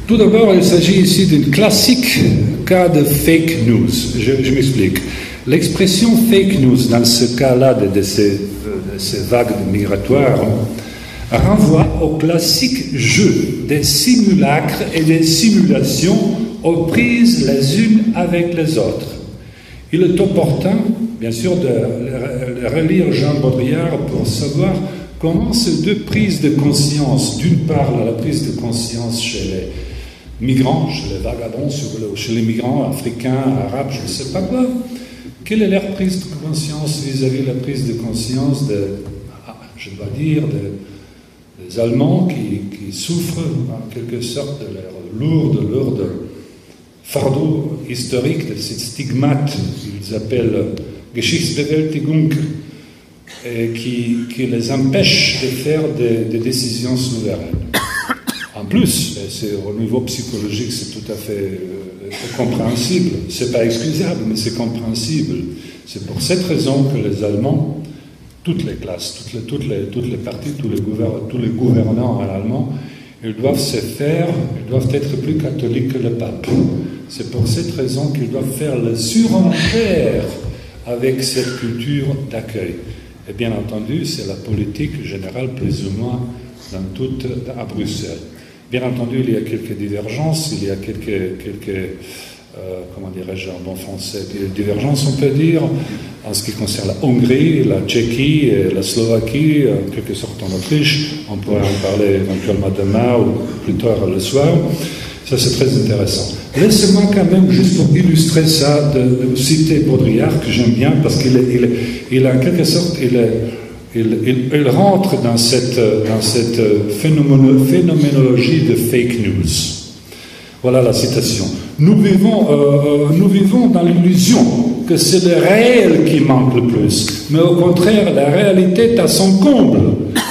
Tout d'abord, il s'agit ici d'un classique cas de fake news. Je, m'explique. L'expression fake news dans ce cas-là de, ces, vagues migratoires renvoie au classique jeu des simulacres et des simulations aux prises les unes avec les autres. Il est opportun, bien sûr, de relire Jean Baudrillard pour savoir comment ces deux prises de conscience, d'une part la prise de conscience chez les migrants, chez les vagabonds, chez les migrants africains, arabes, je ne sais pas quoi. Quelle est leur prise de conscience vis-à-vis de la prise de conscience de, ah, je dois dire, des Allemands qui, souffrent en quelque sorte de leur lourde, lourde fardeau historique, de cette stigmate qu'ils appellent Geschichtsbewältigung, et qui, qui, les empêche de faire des décisions souveraines. En plus, c'est, au niveau psychologique, c'est tout à fait euh, compréhensible. C'est pas excusable, mais c'est compréhensible. C'est pour cette raison que les Allemands, toutes les classes, toutes les, toutes les, toutes les parties, tous les, tous les gouvernants en allemand, ils doivent se faire, ils doivent être plus catholiques que le pape. C'est pour cette raison qu'ils doivent faire la surenchère avec cette culture d'accueil. Et bien entendu, c'est la politique générale plus ou moins dans toute, à Bruxelles. Bien entendu, il y a quelques divergences, il y a quelques, euh, comment dirais-je en bon français, divergences, on peut dire, en ce qui concerne la Hongrie, la Tchéquie, la Slovaquie, en quelque sorte en Autriche. On pourrait en parler éventuellement demain ou plus tard le soir. Ça, c'est très intéressant. Laissez-moi quand même, juste pour illustrer ça, de, citer Baudrillard, que j'aime bien, parce qu'il il, il, en quelque sorte, il, il, il, rentre dans cette, dans cette phénoménologie de fake news. Voilà la citation. Nous vivons, euh, nous vivons dans l'illusion que c'est le réel qui manque le plus, mais au contraire, la réalité est à son comble.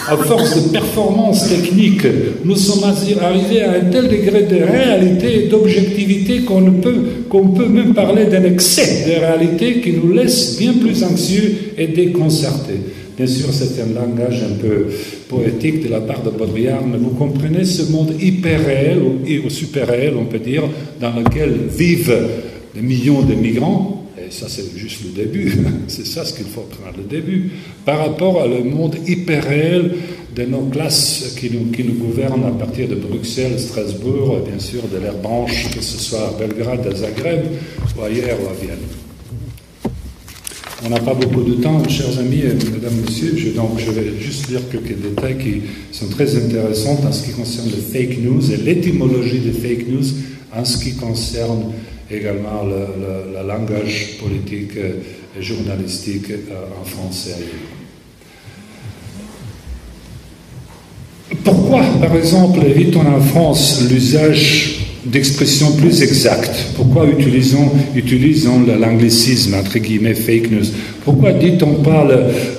À force de performances techniques, nous sommes arrivés à un tel degré de réalité et d'objectivité qu'on peut, qu'on peut même parler d'un excès de réalité qui nous laisse bien plus anxieux et déconcertés. Bien sûr, c'est un langage un peu poétique de la part de Baudrillard, mais vous comprenez ce monde hyper réel ou super réel, on peut dire, dans lequel vivent des millions de migrants, et ça c'est juste le début, c'est ça ce qu'il faut prendre le début, par rapport à le monde hyper réel de nos classes qui nous, gouvernent à partir de Bruxelles, Strasbourg, bien sûr de l'air branche, que ce soit à Belgrade, à Zagreb, ou ailleurs, ou à Vienne. On n'a pas beaucoup de temps, chers amis et mesdames, messieurs, je, donc je vais juste dire quelques détails qui sont très intéressants en ce qui concerne le fake news et l'étymologie des fake news en ce qui concerne également le, langage politique et journalistique euh, en français. Pourquoi, par exemple, évitons en France l'usage d'expression plus exacte. Pourquoi utilisons, utilisons l'anglicisme, entre guillemets, fake news? Pourquoi dit-on pas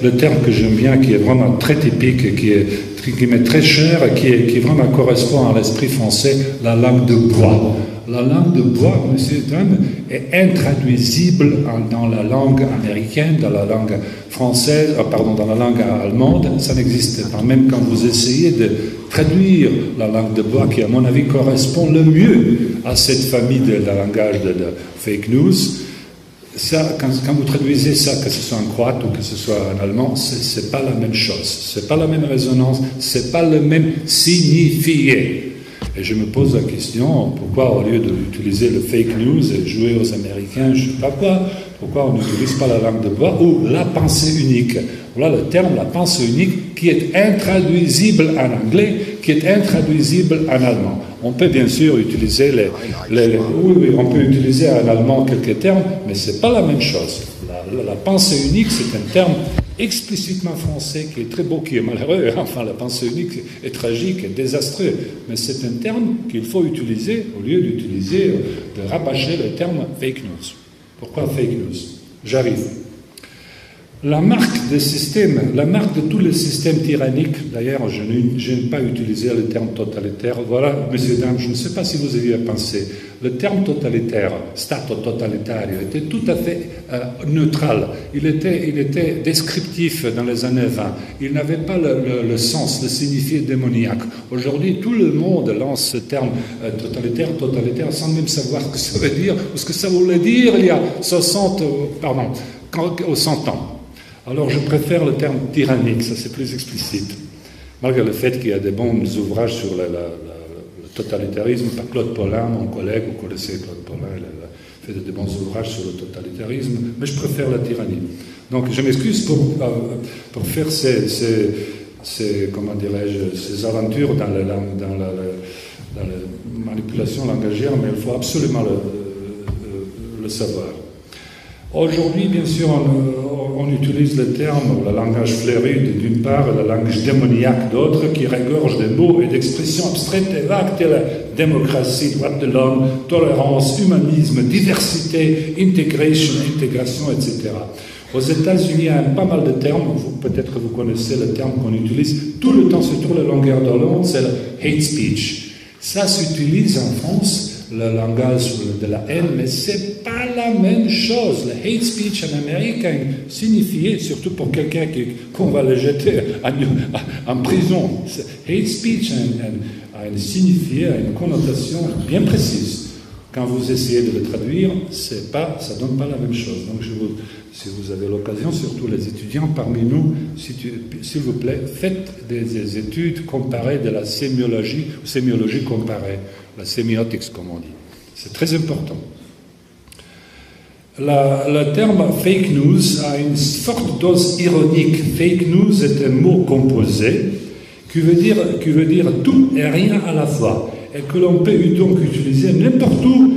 le, terme que j'aime bien, qui est vraiment très typique, qui est, très cher, qui, est, qui vraiment correspond à l'esprit français, la langue de bois? La langue de bois, monsieur Trump, est intraduisible dans la langue américaine, dans la langue française, euh, pardon, dans la langue allemande. Ça n'existe pas. Même quand vous essayez de traduire la langue de bois, qui à mon avis correspond le mieux à cette famille de, langage de, fake news, ça, quand, vous traduisez ça, que ce soit en croate ou que ce soit en allemand, c'est pas la même chose, c'est pas la même résonance, c'est pas le même signifié. Et je me pose la question, pourquoi au lieu d'utiliser le fake news et jouer aux Américains, je ne sais pas quoi, pourquoi on n'utilise pas la langue de bois ou la pensée unique? Voilà le terme, la pensée unique, qui est intraduisible en anglais, qui est intraduisible en allemand. On peut bien sûr utiliser les, oui, oui, on peut utiliser en allemand quelques termes, mais ce n'est pas la même chose. la pensée unique, c'est un terme explicitement français, qui est très beau, qui est malheureux, enfin la pensée unique est tragique et désastreux, mais c'est un terme qu'il faut utiliser au lieu d'utiliser, euh, de rabâcher le terme fake news. Pourquoi fake news? J'arrive. La marque des systèmes, la marque de tous les systèmes tyranniques, d'ailleurs, je n'aime pas utiliser le terme totalitaire. Voilà, messieurs, dames, je ne sais pas si vous aviez pensé. Le terme totalitaire, stato totalitario, était tout à fait euh, neutral. Il était, il était descriptif dans les années 20. Il n'avait pas le, sens, le signifié démoniaque. Aujourd'hui, tout le monde lance ce terme euh, totalitaire, totalitaire, sans même savoir ce que ça veut dire, ou ce que ça voulait dire il y a 60, euh, pardon, 100 ans. Alors je préfère le terme tyrannique, ça c'est plus explicite. Malgré le fait qu'il y a des bons ouvrages sur le totalitarisme par Claude Paulin, mon collègue, vous connaissez Claude Paulin, il a fait de, bons ouvrages sur le totalitarisme, mais je préfère la tyrannie. Donc je m'excuse pour, euh, pour faire ces, ces, comment dirais-je, ces aventures dans la, dans la, manipulation langagière, mais il faut absolument le savoir. Aujourd'hui, bien sûr, on, utilise le terme, le langage fleuri d'une part et le langage démoniaque d'autre, qui regorge de mots et d'expressions abstraites et vagues telles démocratie, droit de l'homme, tolérance, humanisme, diversité, intégration, intégration, etc. Aux États-Unis, il y a pas mal de termes, peut-être que vous connaissez le terme qu'on utilise tout le temps sur toute la longueur de l'onde, c'est le hate speech. Ça s'utilise en France le langage de la haine, mais c'est pas la même chose. Le hate speech en Amérique a signifié, surtout pour quelqu'un qu'on va le jeter en, prison, hate speech a, une signifié, une connotation bien précise. Quand vous essayez de le traduire, c'est pas, ça donne pas la même chose. Donc, je vous, si vous avez l'occasion, surtout les étudiants parmi nous, s'il vous plaît, faites des, études comparées de la sémiologie, sémiologie comparée la sémiotique, comme on dit. C'est très important. le terme fake news a une forte dose ironique. Fake news est un mot composé qui veut dire, qui veut dire tout et rien à la fois, et que l'on peut donc utiliser n'importe où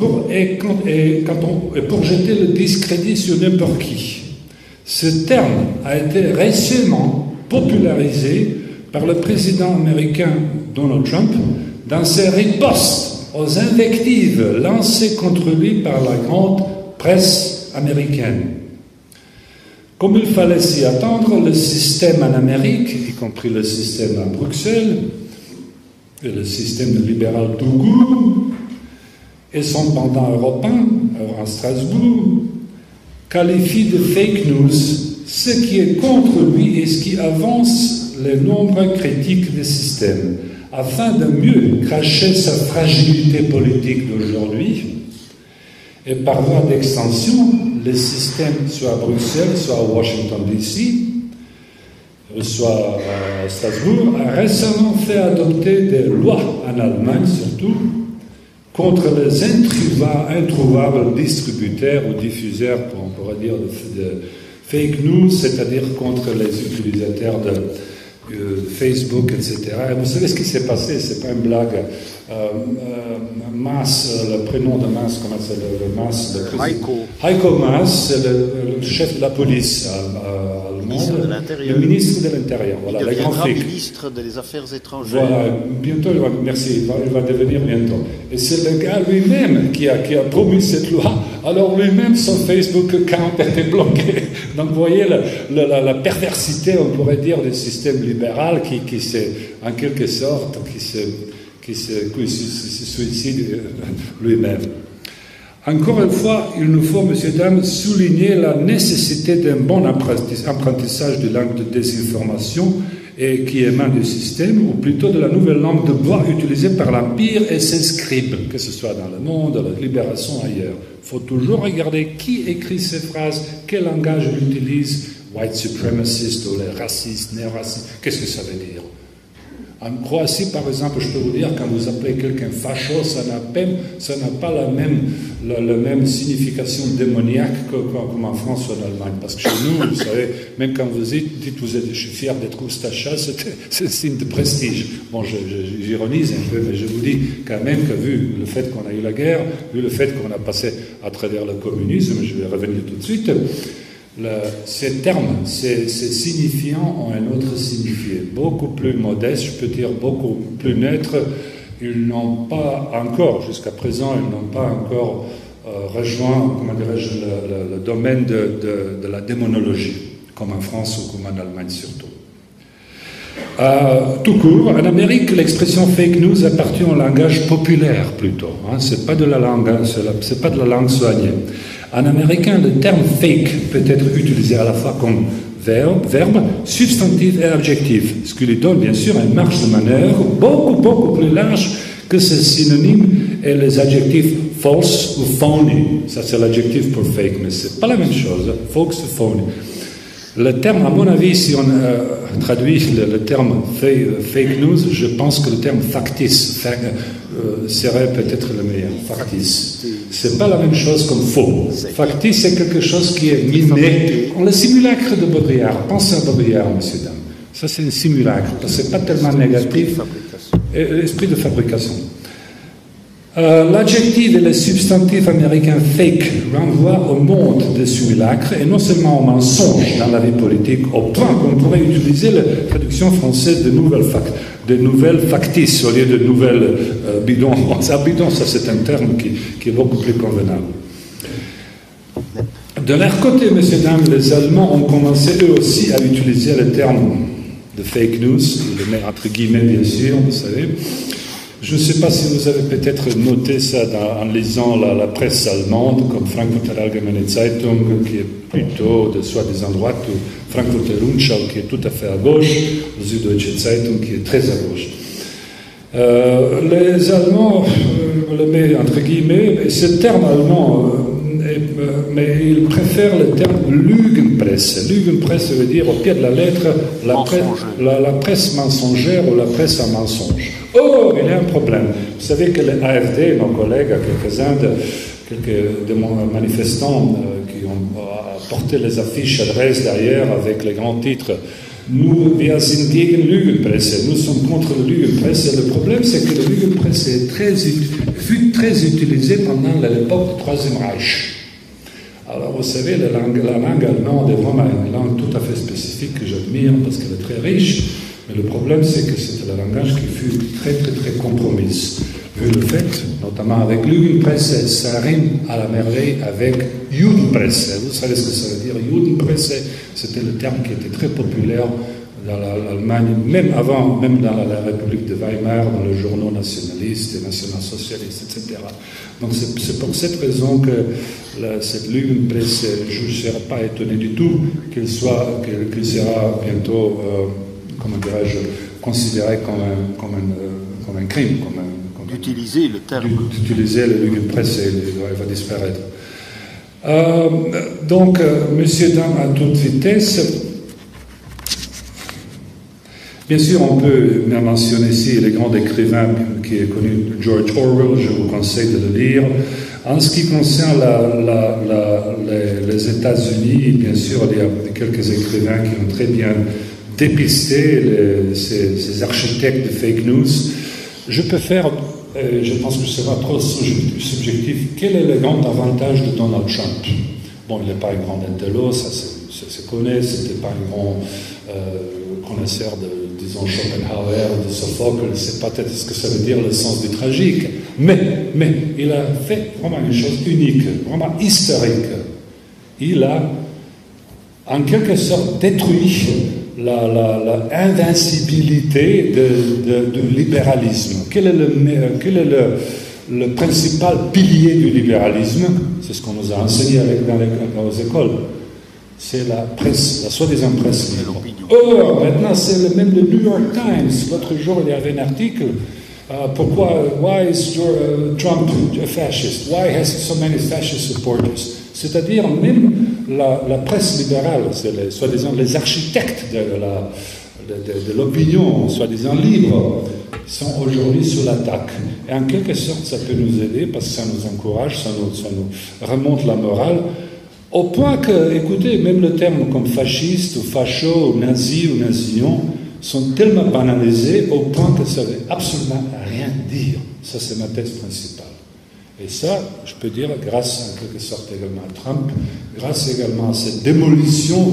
pour, et pour jeter le discrédit sur n'importe qui. Ce terme a été récemment popularisé par le président américain Donald Trump dans ses ripostes aux invectives lancées contre lui par la grande presse américaine. Comme il fallait s'y attendre, le système en Amérique, y compris le système à Bruxelles, et le système libéral court, et son pendant européen, à Strasbourg, qualifie de fake news ce qui est contre lui et ce qui avance les nombreux critiques du système afin de mieux cracher sa fragilité politique d'aujourd'hui, et par voie d'extension, le système, soit à Bruxelles, soit à Washington DC, soit à Strasbourg, a récemment fait adopter des lois en Allemagne surtout contre les introuvables distributeurs ou diffuseurs, on pourrait dire, de fake news, c'est-à-dire contre les utilisateurs de, euh, Facebook, etc. Et vous savez ce qui s'est passé, c'est pas une blague. Euh, euh, le prénom de Maas, comment c'est le, le Maas le Heiko. Heiko Maas, c'est le, chef de la police. Le ministre de l'Intérieur. Le ministre de l'Intérieur, voilà. Il deviendra ministre des Affaires étrangères. Voilà, bientôt, merci, il va, il va devenir bientôt. Et c'est le gars lui-même qui a, qui a promis cette loi. Alors lui-même, son Facebook account a été bloqué. Donc vous voyez la, la, la perversité, on pourrait dire, du système libéral qui, qui s'est, en quelque sorte, qui se, qui se, qui se, suicide euh, lui-même. Encore une fois, il nous faut, messieurs, dames, souligner la nécessité d'un bon apprentissage de langue de désinformation qui émane du système, ou plutôt de la nouvelle langue de bois utilisée par l'Empire et ses scribes, que ce soit dans le monde, dans la libération, ailleurs. Il faut toujours regarder qui écrit ces phrases, quel langage il utilise, white supremacist ou les racistes, néo-racistes, qu'est-ce que ça veut dire? En Croatie, par exemple, je peux vous dire, quand vous appelez quelqu'un facho, ça n'a pas la même, la, même signification démoniaque que, comme en France ou en Allemagne. Parce que chez nous, vous savez, même quand vous dites, dites vous êtes, je suis fier d'être Oustachas, c'est un signe de prestige. Bon, j'ironise un peu, mais je vous dis quand même que vu le fait qu'on a eu la guerre, vu le fait qu'on a passé à travers le communisme, je vais revenir tout de suite, ces termes, ces, signifiants ont un autre signifié, beaucoup plus modeste, je peux dire beaucoup plus neutre. Ils n'ont pas encore, jusqu'à présent, ils n'ont pas encore euh, rejoint, comment dirais-je, le, domaine de, la démonologie, comme en France ou comme en Allemagne surtout. Euh, tout court, en Amérique, l'expression fake news appartient au langage populaire plutôt. Hein, c'est pas hein, pas de la langue soignée. En américain, le terme fake peut être utilisé à la fois comme verbe, substantif et adjectif, ce qui lui donne bien sûr une marge de manœuvre beaucoup, beaucoup plus large que ses synonymes et les adjectifs false ou phony. Ça, c'est l'adjectif pour fake, mais c'est pas la même chose. False ou phony. Le terme, à mon avis, si on euh, traduit le, terme fake, news, je pense que le terme factice euh, serait peut-être le meilleur. Factice. C'est pas la même chose comme faux. Factice, c'est quelque chose qui est mimé. On le simulacre de Baudrillard. Pensez à Baudrillard, monsieur, dame. Ça, c'est un simulacre. C'est pas tellement négatif. Esprit de fabrication. Euh, l'adjectif et le substantif américain fake renvoient au monde des simulacres et non seulement au mensonge dans la vie politique, au point qu'on pourrait utiliser la traduction française de nouvelles, de nouvelles factices au lieu de nouvelles euh, bidons. ça, bidon, ça c'est un terme qui, qui, est beaucoup plus convenable. De leur côté, messieurs, dames, les Allemands ont commencé eux aussi à utiliser le terme de fake news, le met entre guillemets bien sûr, vous savez, Je ne sais pas si vous avez peut-être noté ça en lisant la, presse allemande, comme Frankfurter Allgemeine Zeitung, qui est plutôt de soi-disant droite, ou Frankfurter Rundschau, qui est tout à fait à gauche, ou Süddeutsche Zeitung, qui est très à gauche. Euh, les Allemands, euh, le met entre guillemets, ce terme allemand, euh, mais ils préfèrent le terme Lügenpresse. Lügenpresse veut dire au pied de la lettre la, presse, la, presse mensongère ou la presse à mensonge. Or, il y a un problème. Vous savez que l'AFD, nos collègues, quelques-uns de, quelques de manifestants qui ont porté les affiches adresses derrière avec les grands titres nous, wir sind gegen Lügenpresse. Nous sommes contre la Lügenpresse. Le problème, c'est que la Lügenpresse est très, fut très utilisée pendant l'époque du Troisième Reich. Alors, vous savez, la langue, la langue allemande est vraiment une langue tout à fait spécifique que j'admire parce qu'elle est très riche. Mais le problème, c'est que c'était un langage qui fut très, très, très compromis. Vu le fait, notamment avec Lügenpresse, ça rime à la merveille avec Judenpresse. Vous savez ce que ça veut dire Judenpresse, c'était le terme qui était très populaire dans l'Allemagne, même avant, même dans la, République de Weimar, dans les journaux nationalistes et national-socialistes, etc. Donc c'est pour cette raison que cette Lügenpresse, je ne serais pas étonné du tout qu'elle soit, qu'elle sera bientôt, euh, comment dirais-je, considérée comme un, comme, un, euh, comme un crime, comme un, D'utiliser le terme. D'utiliser le Lügenpresse, il va disparaître. Euh, donc, Monsieur Dame à toute vitesse, Bien sûr, on peut mentionner ici les grands écrivains qui est connu, George Orwell, je vous conseille de le lire. En ce qui concerne les, États-Unis, bien sûr, il y a quelques écrivains qui ont très bien dépisté ces, architectes de fake news. Je peux faire, euh, je pense que ce sera trop subjectif, quel est le grand avantage de Donald Trump? Bon, il n'est pas un grand intello, ça se, connaît, c'était pas un grand euh, connaisseur de disons Schopenhauer, de Sophocle, ne sait pas peut-être ce que ça veut dire le sens du tragique, mais, mais il a fait vraiment une chose unique, vraiment historique. Il a en quelque sorte détruit l'invincibilité du libéralisme. Quel est, le, principal pilier du libéralisme? C'est ce qu'on nous a enseigné dans, dans les écoles c'est la presse, la soi-disant presse Or, maintenant, c'est même le New York Times. L'autre jour, il y avait un article. Euh, pourquoi, why is uh, Trump a fascist? Why has so many fascist supporters? C'est-à-dire, même la, presse libérale, c'est les, les architectes de, l'opinion, soi-disant libre, sont aujourd'hui sous l'attaque. Et en quelque sorte, ça peut nous aider parce que ça nous encourage, ça nous remonte la morale. Au point que, écoutez, même le terme comme fasciste ou facho ou nazi ou nazion sont tellement banalisés au point que ça ne veut absolument rien dire. Ça, c'est ma thèse principale. Et ça, je peux dire, grâce en quelque sorte également à Trump, grâce également à cette démolition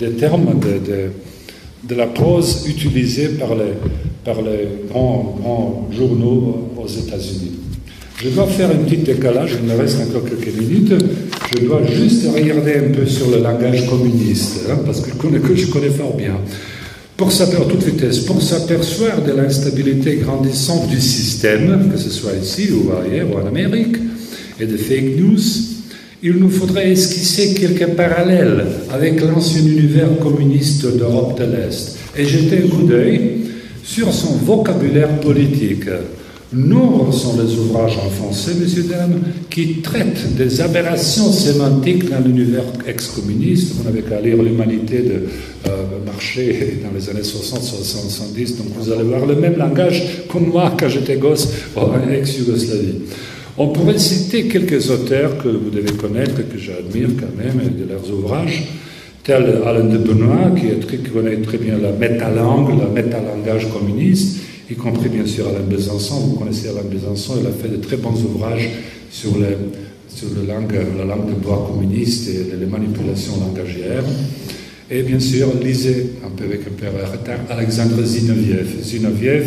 des termes de, la prose utilisée par les, par les grands, grands journaux aux États-Unis. Je dois faire un petit décalage, il me reste encore quelques minutes. Je dois juste regarder un peu sur le langage communiste, hein, parce que, que je connais fort bien. Pour s'apercevoir, pour s'apercevoir de l'instabilité grandissante du système, que ce soit ici ou ailleurs ou en Amérique, et de fake news, il nous faudrait esquisser quelques parallèles avec l'ancien univers communiste d'Europe de l'Est et jeter un coup d'œil sur son vocabulaire politique. Nombreux sont les ouvrages en français, messieurs, dames, qui traitent des aberrations sémantiques dans l'univers ex-communiste. Vous n'avez qu'à lire l'humanité de euh, Marché dans les années 60-70, donc vous allez voir le même langage comme moi quand j'étais gosse en ex-Yougoslavie. On pourrait citer quelques auteurs que vous devez connaître, que j'admire quand même, de leurs ouvrages, tels Alain de Benoît, qui, qui connaît très bien la métalangue, la métalangage communiste, y compris bien sûr Alain Besançon. Vous connaissez Alain Besançon, il a fait de très bons ouvrages sur, sur langue, la langue de bois communiste et les manipulations langagières. Et bien sûr, lisez, un peu avec un peu de retard, Alexandre Zinoviev. Zinoviev,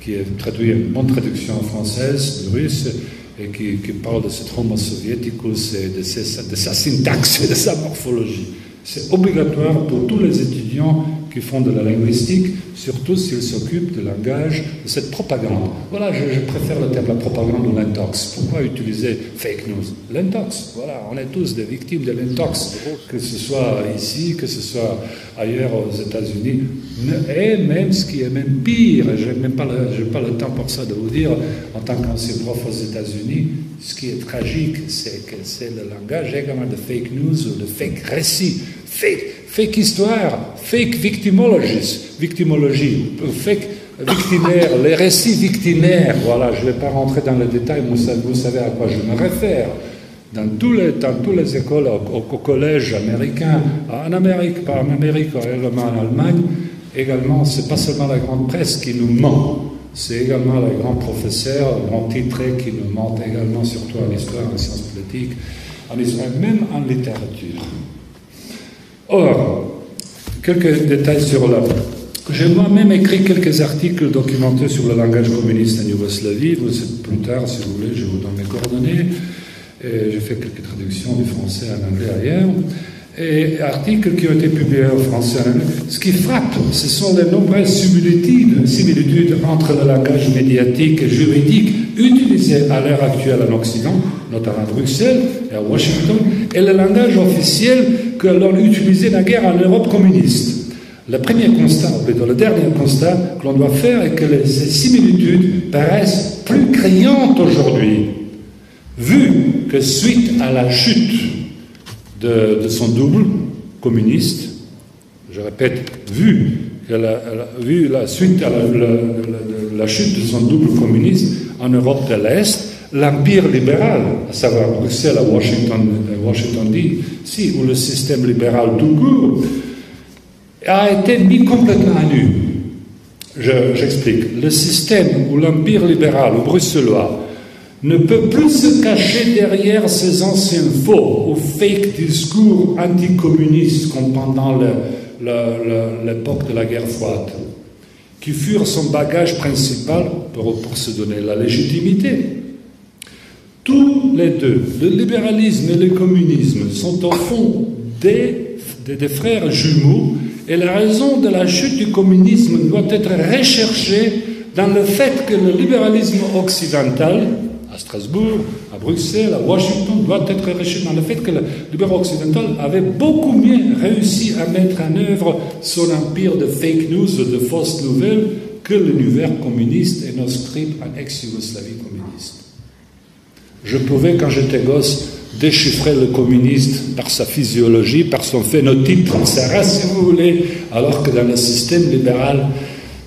qui est traduit une bonne traduction française, russe, et qui, parle de ce homo soviéticus et de, de sa syntaxe et de sa morphologie. C'est obligatoire pour tous les étudiants qui font de la linguistique, surtout s'ils s'occupent du langage de cette propagande. Voilà, je, préfère le terme la propagande ou l'intox. Pourquoi utiliser fake news? L'intox, voilà, on est tous des victimes de l'intox, que ce soit ici, que ce soit ailleurs aux États-Unis. Et même ce qui est même pire, je n'ai pas, pas le temps pour ça de vous dire, en tant qu'ancien prof aux États-Unis, ce qui est tragique, c'est que c'est le langage également de fake news ou de fake récit, fake, fake histoire, fake victimologies, victimologie, fake victimaire, les récits victimaires, voilà, je ne vais pas rentrer dans le détail, vous savez, à quoi je me réfère. Dans, tous les, dans toutes les écoles, au, collège américain, en Amérique, pas en Amérique, également en Allemagne, également, c'est pas seulement la grande presse qui nous ment, c'est également les grands professeurs, les grands titrés qui nous mentent également, surtout en histoire, en sciences politiques, en histoire, même en littérature. Or, quelques détails sur la. J'ai moi-même écrit quelques articles documentés sur le langage communiste en Yougoslavie. Vous, plus tard, si vous voulez, je vous donne mes coordonnées. J'ai fait quelques traductions du français en anglais ailleurs. Et articles qui ont été publiés en français. Ce qui frappe, ce sont les nombreuses similitudes, similitudes entre le langage médiatique et juridique utilisé à l'heure actuelle en Occident, notamment à Bruxelles et à Washington, et le langage officiel que l'on utilisait naguère en Europe communiste. Le premier constat, ou plutôt le dernier constat que l'on doit faire est que ces similitudes paraissent plus criantes aujourd'hui, vu que suite à la chute de, son double communiste, je répète, vu, la, la, suite à la, chute de son double communiste en Europe de l'Est, l'empire libéral, à savoir Bruxelles à Washington, Washington DC, où le système libéral tout court, a été mis complètement à nu. J'explique. le système où l'empire libéral, ou bruxellois, ne peut plus se cacher derrière ces anciens faux ou fake discours anticommunistes comme pendant l'époque de la guerre froide, qui furent son bagage principal pour se donner la légitimité. Tous les deux, le libéralisme et le communisme, sont au fond des, frères jumeaux et la raison de la chute du communisme doit être recherchée dans le fait que le libéralisme occidental, à Strasbourg, à Bruxelles, à Washington, doit être recherché dans le fait que le libéral occidental avait beaucoup mieux réussi à mettre en œuvre son empire de fake news, de fausses nouvelles, que l'univers communiste et nos scripts en ex-Yougoslavie communiste. Je pouvais, quand j'étais gosse, déchiffrer le communiste par sa physiologie, par son phénotype, par sa race, si vous voulez, alors que dans le système libéral,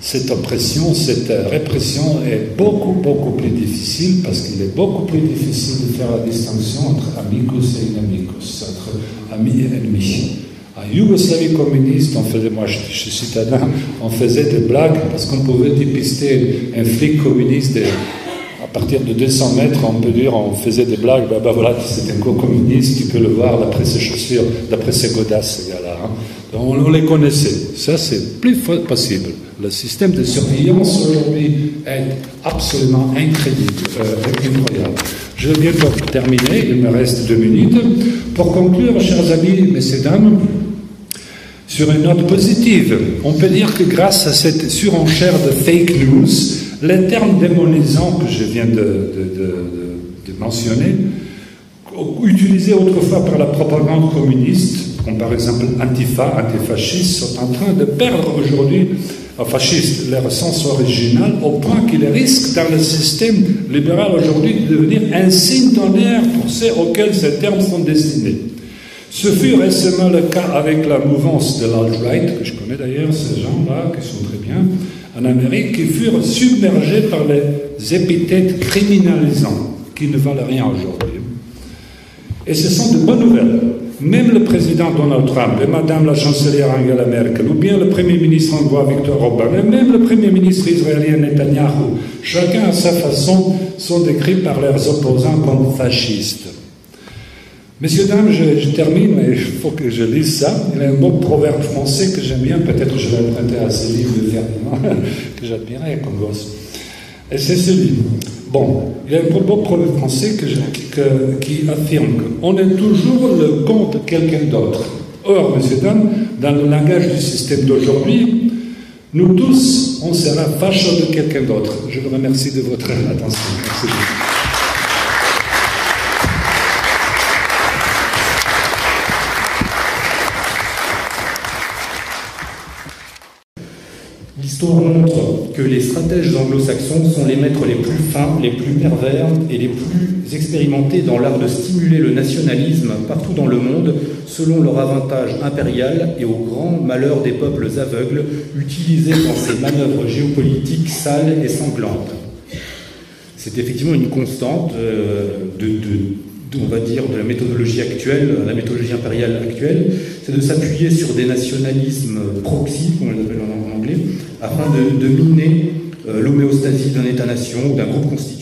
cette oppression, cette répression est beaucoup, beaucoup plus difficile parce qu'il est beaucoup plus difficile de faire la distinction entre amicus et inimicus, entre amis et ennemis. En Yougoslavie communiste, on faisait, moi je, suis citadin, on faisait des blagues parce qu'on pouvait dépister un flic communiste et à partir de 200 mètres, on peut dire, on faisait des blagues, ben, ben voilà, c'est un co-communiste, tu peux le voir d'après ses chaussures, d'après ses godasses, ce gars-là. Hein. On, les connaissait. Ça, c'est plus possible. Le système de surveillance aujourd'hui est absolument incrédible, euh, incroyable. Je viens donc terminer, il me reste deux minutes. Pour conclure, chers amis, messieurs, dames, sur une note positive, on peut dire que grâce à cette surenchère de fake news, les termes démonisants que je viens de, mentionner, utilisés autrefois par la propagande communiste, comme par exemple antifa, antifascistes, sont en train de perdre aujourd'hui, fascistes, leur sens original, au point qu'ils risquent dans le système libéral aujourd'hui de devenir un signe d'honneur pour ceux auxquels ces termes sont destinés. Ce fut récemment le cas avec la mouvance de l'alt-right, que je connais d'ailleurs, ces gens-là, qui sont très bien, en Amérique, qui furent submergés par les épithètes criminalisants, qui ne valent rien aujourd'hui. Et ce sont de bonnes nouvelles. Même le président Donald Trump et Madame la chancelière Angela Merkel, ou bien le Premier ministre hongrois Viktor Orban, et même le Premier ministre israélien Netanyahu, chacun à sa façon, sont décrits par leurs opposants comme fascistes. Messieurs, dames, je, termine, mais il faut que je lise ça. Il y a un beau proverbe français que j'aime bien, peut-être je vais emprunter à ce livre de Ferdinand, que j'admirais comme gosse. Et c'est celui. Bon, il y a un beau proverbe français que qui affirme qu'on est toujours le compte de quelqu'un d'autre. Or, M. Dan, dans le langage du système d'aujourd'hui, nous tous, on sera fâchés de quelqu'un d'autre. Je vous remercie de votre attention. Merci. Montre que les stratèges anglo-saxons sont les maîtres les plus fins, les plus pervers et les plus expérimentés dans l'art de stimuler le nationalisme partout dans le monde selon leur avantage impérial et au grand malheur des peuples aveugles utilisés dans ces manœuvres géopolitiques sales et sanglantes. C'est effectivement une constante euh, de, de, on va dire, de la méthodologie actuelle, la méthodologie impériale actuelle, c'est de s'appuyer sur des nationalismes proxy, comme on les appelle en anglais, afin de, miner euh, l'homéostasie d'un État-nation ou d'un groupe constitué.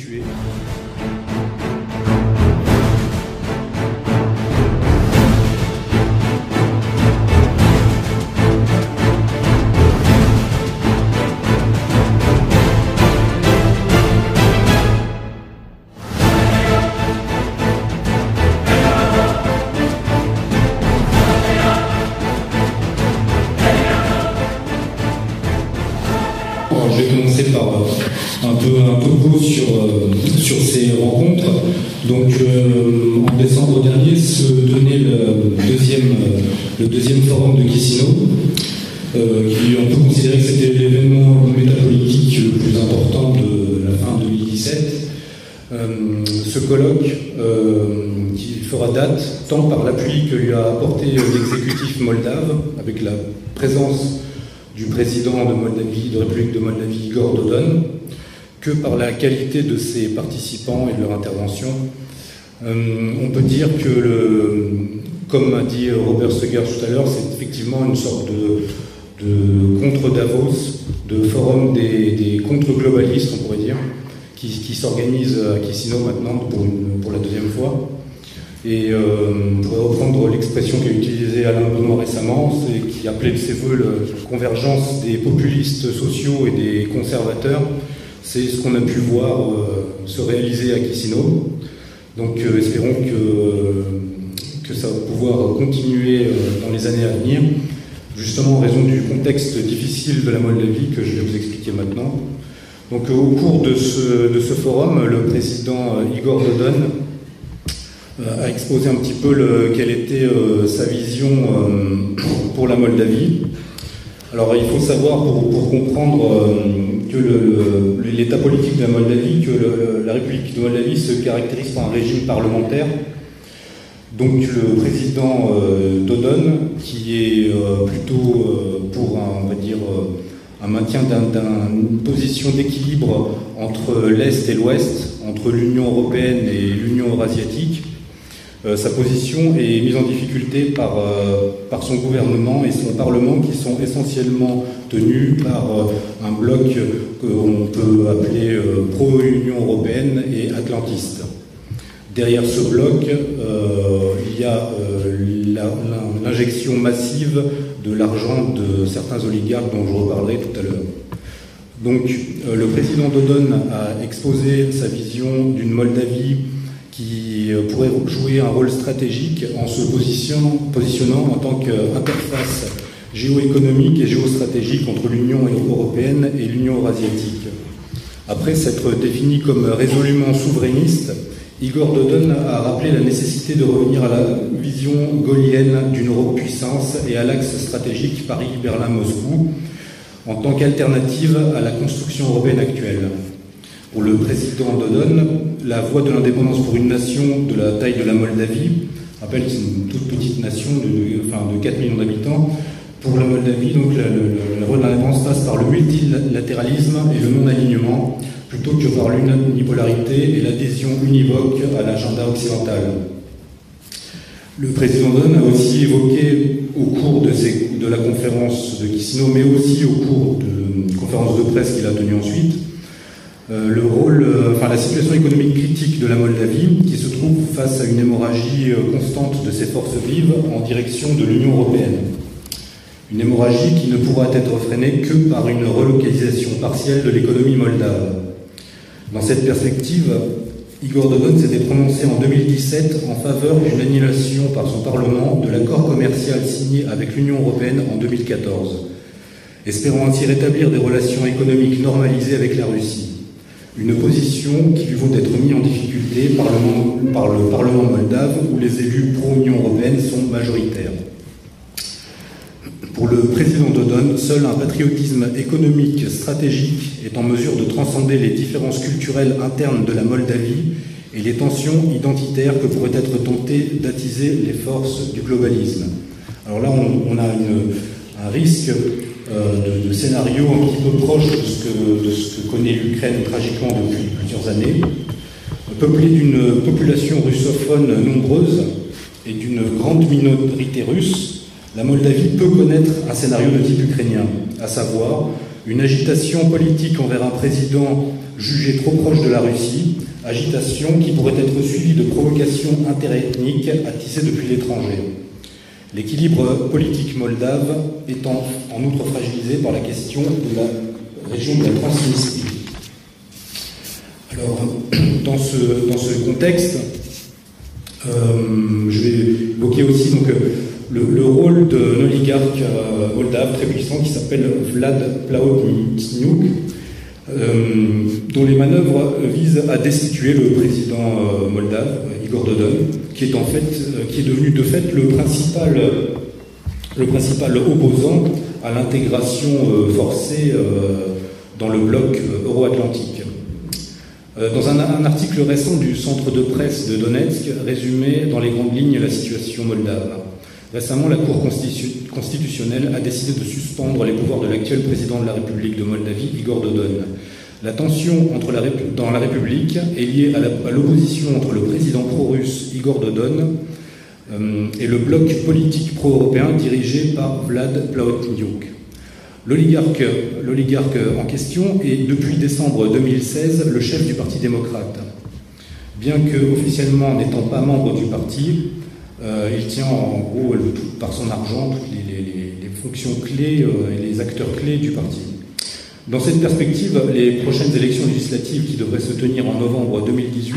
De Moldavie, de République de Moldavie, Igor Dodon, que par la qualité de ses participants et de leur intervention. Euh, on peut dire que, le, comme a dit Robert Seger tout à l'heure, c'est effectivement une sorte de, de contre-Davos, de forum des, contre-globalistes, on pourrait dire, qui, s'organise à Kissino maintenant pour, une, pour la deuxième fois. Et euh, on pourrait reprendre l'expression qu'a utilisée Alain Benoît récemment, qui appelait de ses voeux la convergence des populistes sociaux et des conservateurs. C'est ce qu'on a pu voir euh, se réaliser à Kissino. Donc euh, espérons que, que ça va pouvoir continuer euh, dans les années à venir, justement en raison du contexte difficile de la Moldavie que je vais vous expliquer maintenant. Donc au cours de ce, de ce forum, le président euh, Igor Dodon euh, a exposé un petit peu le, quelle était euh, sa vision euh, pour la Moldavie. Alors il faut savoir pour, comprendre euh, que l'état politique de la Moldavie, que la République de Moldavie se caractérise par un régime parlementaire. Donc le président euh, Dodon, qui est euh, plutôt euh, pour un, on va dire, euh, un maintien d'un- d'un- d'une position d'équilibre entre l'Est et l'Ouest, entre l'Union européenne et l'Union eurasiatique, euh, sa position est mise en difficulté par, euh, par son gouvernement et son Parlement qui sont essentiellement tenus par euh, un bloc qu'on peut appeler pro-Union européenne et atlantiste. Derrière ce bloc, il y a l'injection massive de l'argent de certains oligarques dont je reparlerai tout à l'heure. Donc le président Dodon a exposé sa vision d'une Moldavie qui euh, pourrait jouer un rôle stratégique en se positionnant, en tant qu'interface géoéconomique et géostratégique entre l'Union européenne et l'Union eurasiatique. Après s'être défini comme résolument souverainiste, Igor Dodon a rappelé la nécessité de revenir à la vision gaullienne d'une Europe-puissance et à l'axe stratégique Paris-Berlin-Moscou en tant qu'alternative à la construction européenne actuelle. Pour le président Dodon, la voie de l'indépendance pour une nation de la taille de la Moldavie, rappelle que c'est une toute petite nation de, enfin, de 4 millions d'habitants, pour la Moldavie, donc la, voie de l'indépendance passe par le multilatéralisme et le non-alignement, plutôt que par l'unipolarité et l'adhésion univoque à l'agenda occidental. Le président Don a aussi évoqué au cours de, la conférence de Kissino, mais aussi au cours de conférence de presse qu'il a tenue ensuite, euh, le rôle, euh, enfin la situation économique critique de la Moldavie, qui se trouve face à une hémorragie euh, constante de ses forces vives en direction de l'Union européenne. Une hémorragie qui ne pourra être freinée que par une relocalisation partielle de l'économie moldave. Dans cette perspective, Igor Dodon s'était prononcé en 2017 en faveur d'une annulation par son Parlement de l'accord commercial signé avec l'Union européenne en 2014, espérant ainsi rétablir des relations économiques normalisées avec la Russie. Une position qui lui vaut d'être mise en difficulté par le, par le Parlement moldave où les élus pro-Union européenne sont majoritaires. Pour le président Dodon, seul un patriotisme économique stratégique est en mesure de transcender les différences culturelles internes de la Moldavie et les tensions identitaires que pourraient être tentées d'attiser les forces du globalisme. Alors là, on, a un risque euh, de, scénario un petit peu proche de ce que, de ce que connaît l'Ukraine tragiquement depuis plusieurs années, peuplée d'une population russophone nombreuse et d'une grande minorité russe, la Moldavie peut connaître un scénario de type ukrainien, à savoir une agitation politique envers un président jugé trop proche de la Russie, agitation qui pourrait être suivie de provocations interethniques attisées depuis l'étranger. L'équilibre politique moldave étant en outre fragilisé par la question de la région de la Transnistrie. Alors, dans ce, dans ce contexte, euh, je vais évoquer aussi donc, le, rôle d'un oligarque euh, moldave très puissant qui s'appelle Vlad Plahotniuc, euh, dont les manœuvres visent à destituer le président moldave, Igor Dodon, qui est en fait, qui est devenu de fait le principal, le principal opposant à l'intégration forcée dans le bloc euro-atlantique. Dans un, un, article récent du centre de presse de Donetsk résumait dans les grandes lignes la situation moldave. Récemment, la Cour constitutionnelle a décidé de suspendre les pouvoirs de l'actuel président de la République de Moldavie, Igor Dodon. La tension dans la République est liée à l'opposition entre le président pro-russe Igor Dodon euh, et le bloc politique pro-européen dirigé par Vlad Plahotniuc. L'oligarque en question est depuis décembre 2016 le chef du Parti démocrate. Bien que officiellement n'étant pas membre du parti, euh, il tient en gros par son argent toutes les, fonctions clés euh, et les acteurs clés du parti. Dans cette perspective, les prochaines élections législatives qui devraient se tenir en novembre 2018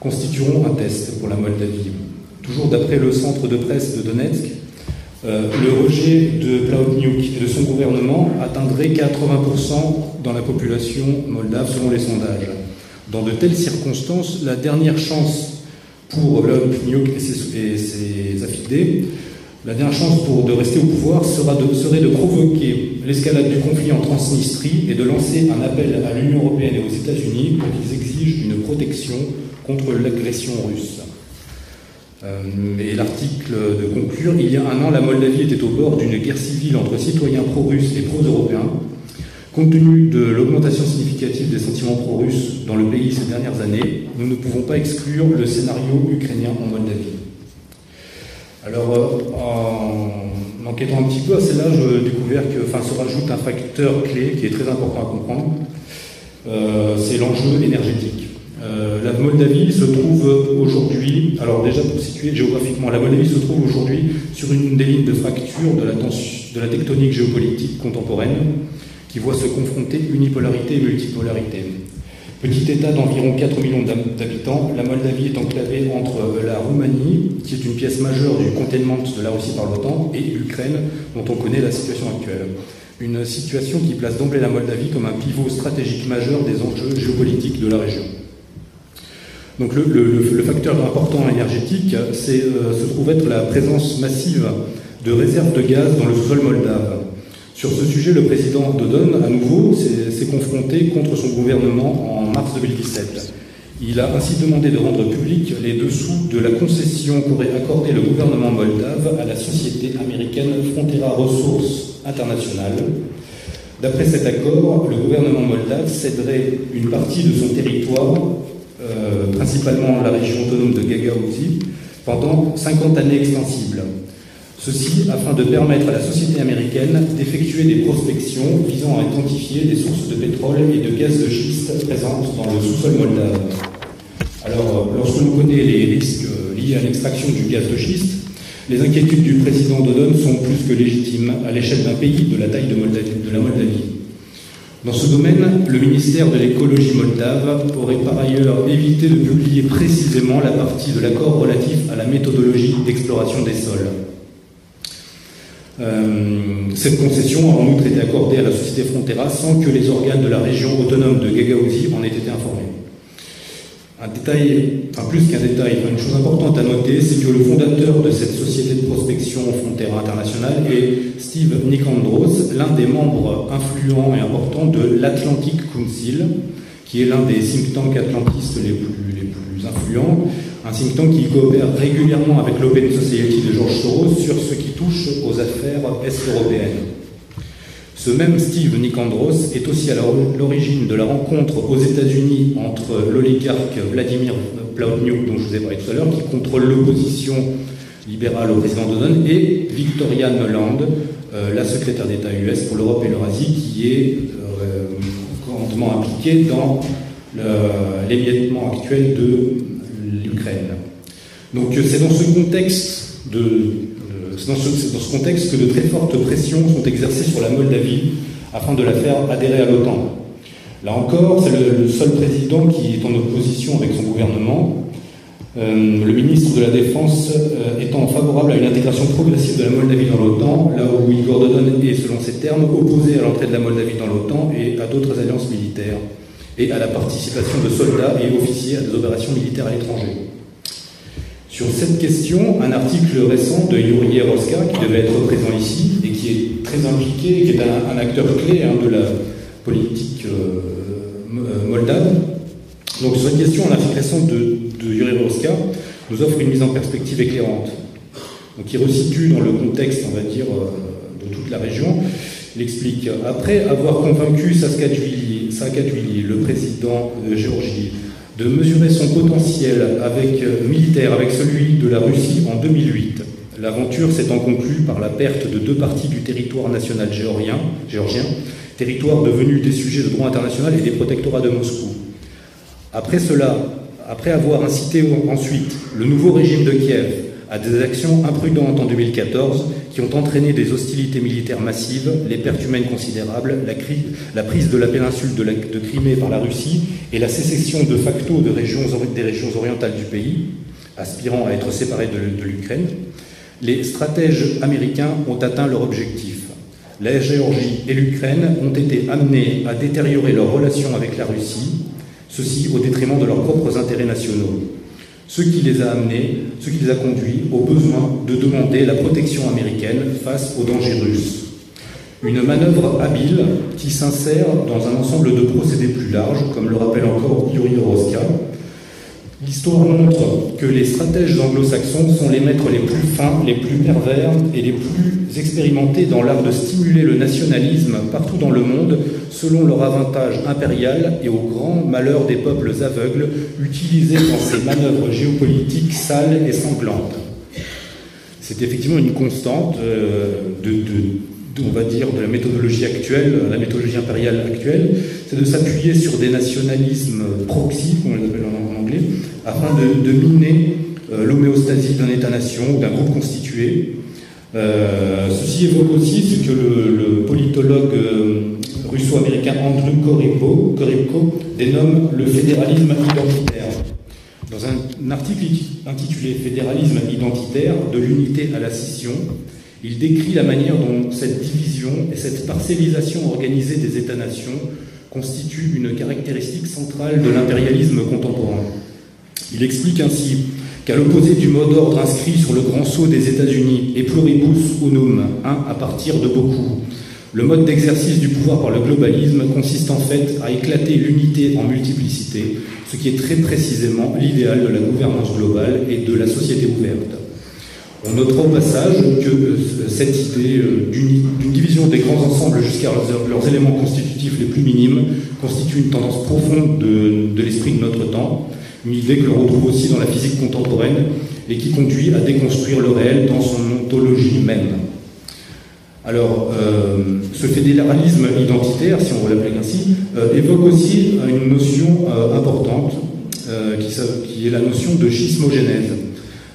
constitueront un test pour la Moldavie. Toujours d'après le centre de presse de Donetsk, euh, le rejet de Plahotniuc et de son gouvernement atteindrait 80% dans la population moldave selon les sondages. Dans de telles circonstances, la dernière chance pour l'homme et ses, et ses affidés, la dernière chance pour, de rester au pouvoir sera serait de provoquer l'escalade du conflit en Transnistrie et de lancer un appel à l'Union européenne et aux États-Unis pour qu'ils exigent une protection contre l'agression russe. Euh, et l'article de conclure, il y a un an, la Moldavie était au bord d'une guerre civile entre citoyens pro-russes et pro-européens. Compte tenu de l'augmentation significative des sentiments pro-russes dans le pays ces dernières années, nous ne pouvons pas exclure le scénario ukrainien en Moldavie. Alors, euh, en enquêtant un petit peu à celle-là, j'ai découvert que enfin, se rajoute un facteur clé qui est très important à comprendre. Euh, c'est l'enjeu énergétique. Euh, la Moldavie se trouve aujourd'hui, alors déjà pour situer géographiquement, la Moldavie se trouve aujourd'hui sur une des lignes de fracture de la, de la tectonique géopolitique contemporaine qui voit se confronter unipolarité et multipolarité. Petit État d'environ 4 millions d'habitants, la Moldavie est enclavée entre la Roumanie, qui est une pièce majeure du containment de la Russie par l'OTAN, et l'Ukraine, dont on connaît la situation actuelle. Une situation qui place d'emblée la Moldavie comme un pivot stratégique majeur des enjeux géopolitiques de la région. Donc le, facteur important énergétique, euh, se trouve être la présence massive de réserves de gaz dans le sous-sol moldave. Sur ce sujet, le président Dodon, à nouveau, s'est confronté contre son gouvernement en mars 2017. Il a ainsi demandé de rendre public les dessous de la concession qu'aurait accordé le gouvernement moldave à la société américaine Frontera Resources International. D'après cet accord, le gouvernement moldave céderait une partie de son territoire, euh, principalement la région autonome de Gagaouzi, pendant 50 années extensibles. Ceci afin de permettre à la société américaine d'effectuer des prospections visant à identifier des sources de pétrole et de gaz de schiste présentes dans le sous-sol moldave. Alors, lorsque l'on connaît les risques liés à l'extraction du gaz de schiste, les inquiétudes du président Dodon sont plus que légitimes à l'échelle d'un pays de la taille de, la Moldavie. Dans ce domaine, le ministère de l'écologie moldave aurait par ailleurs évité de publier précisément la partie de l'accord relatif à la méthodologie d'exploration des sols. Euh, cette concession a en outre été accordée à la société Frontera sans que les organes de la région autonome de Gagauzie en aient été informés. Un détail, enfin plus qu'un détail, une chose importante à noter, c'est que le fondateur de cette société de prospection Frontera Internationale est Steve Nicandros, l'un des membres influents et importants de l'Atlantic Council, qui est l'un des think tanks atlantistes les plus, les plus influents, un think qui coopère régulièrement avec l'Open Society de George Soros sur ce qui touche aux affaires est-européennes. Ce même Steve Nicandros est aussi à l'origine de la rencontre aux États-Unis entre l'oligarque Vladimir Plahotniuc, dont je vous ai parlé tout à l'heure, qui contrôle l'opposition libérale au président Donald, et Victoria Nuland, euh, la secrétaire d'État US pour l'Europe et l'Eurasie, qui est euh, grandement impliquée dans l'émiettement actuel de. Donc c'est dans ce contexte que de très fortes pressions sont exercées sur la Moldavie afin de la faire adhérer à l'OTAN. Là encore, c'est le, seul président qui est en opposition avec son gouvernement. Euh, le ministre de la Défense euh, étant favorable à une intégration progressive de la Moldavie dans l'OTAN, là où Igor Dodon est, selon ses termes, opposé à l'entrée de la Moldavie dans l'OTAN et à d'autres alliances militaires, et à la participation de soldats et officiers à des opérations militaires à l'étranger. Sur cette question, un article récent de Yuri Roska, qui devait être présent ici et qui est très impliqué, qui est un, acteur clé hein, de la politique euh, euh, moldave. Donc sur cette question, un article récent de, Yuri Roska nous offre une mise en perspective éclairante. Donc il resitue dans le contexte, on va dire, euh, de toute la région. Il explique, après avoir convaincu Saakashvili, le président de Géorgie, de mesurer son potentiel euh, militaire avec celui de la Russie en 2008. L'aventure s'étant conclue par la perte de deux parties du territoire national géorgien, territoire devenu des sujets de droit international et des protectorats de Moscou. Après cela, après avoir incité ensuite le nouveau régime de Kiev à des actions imprudentes en 2014 qui ont entraîné des hostilités militaires massives, les pertes humaines considérables, la, prise de la péninsule de, Crimée par la Russie et la sécession de facto des régions orientales du pays, aspirant à être séparées de, de l'Ukraine, les stratèges américains ont atteint leur objectif. La Géorgie et l'Ukraine ont été amenés à détériorer leurs relations avec la Russie, ceci au détriment de leurs propres intérêts nationaux ce qui les a amenés, ce qui les a conduits au besoin de demander la protection américaine face aux dangers russes. Une manœuvre habile qui s'insère dans un ensemble de procédés plus larges, comme le rappelle encore Yuri Roska, L'histoire montre que les stratèges anglo-saxons sont les maîtres les plus fins, les plus pervers et les plus expérimentés dans l'art de stimuler le nationalisme partout dans le monde selon leur avantage impérial et au grand malheur des peuples aveugles utilisés dans ces manœuvres géopolitiques sales et sanglantes. C'est effectivement une constante euh, de, la méthodologie actuelle, la méthodologie impériale actuelle, c'est de s'appuyer sur des nationalismes proxy, comme on les appelle en anglais, afin de, miner euh, l'homéostasie d'un État-nation ou d'un groupe constitué. Euh, ceci évoque aussi ce que le, politologue euh, russo-américain Andrew Korybko dénomme le fédéralisme identitaire. Dans un, article intitulé Fédéralisme identitaire, de l'unité à la scission, il décrit la manière dont cette division et cette parcellisation organisée des États-nations constituent une caractéristique centrale de l'impérialisme contemporain. Il explique ainsi qu'à l'opposé du mot d'ordre inscrit sur le grand sceau des États-Unis, et pluribus unum, un à partir de beaucoup, le mode d'exercice du pouvoir par le globalisme consiste en fait à éclater l'unité en multiplicité, ce qui est très précisément l'idéal de la gouvernance globale et de la société ouverte. On notera au passage que euh, cette idée euh, d'une division des grands ensembles jusqu'à leurs, éléments constitutifs les plus minimes constitue une tendance profonde de, l'esprit de notre temps, une idée que l'on retrouve aussi dans la physique contemporaine et qui conduit à déconstruire le réel dans son ontologie même. Alors, euh, ce fédéralisme identitaire, si on veut l'appeler ainsi, euh, évoque aussi une notion euh, importante, qui, qui, est la notion de schismogénèse.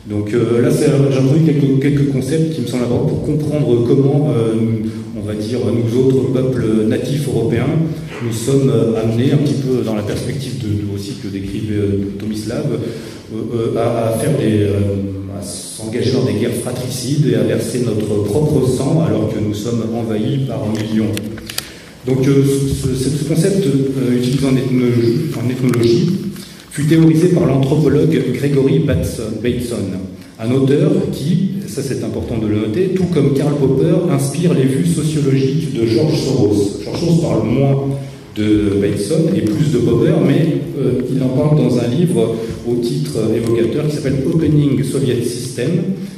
Donc là, j'ai introduit quelques, quelques, concepts qui me semblent importants pour comprendre comment, on va dire, nous autres peuples natifs européens, nous sommes amenés un petit peu dans la perspective de, aussi que décrivait Tomislav à, faire des, à s'engager dans des guerres fratricides et à verser notre propre sang alors que nous sommes envahis par millions. Donc ce, concept utilisé en ethnologie, fut théorisé par l'anthropologue Gregory Bateson, un auteur qui, ça c'est important de le noter, tout comme Karl Popper, inspire les vues sociologiques de George Soros. George Soros parle moins de Bateson et plus de Popper, mais euh, il en parle dans un livre au titre évocateur qui s'appelle Opening Soviet System,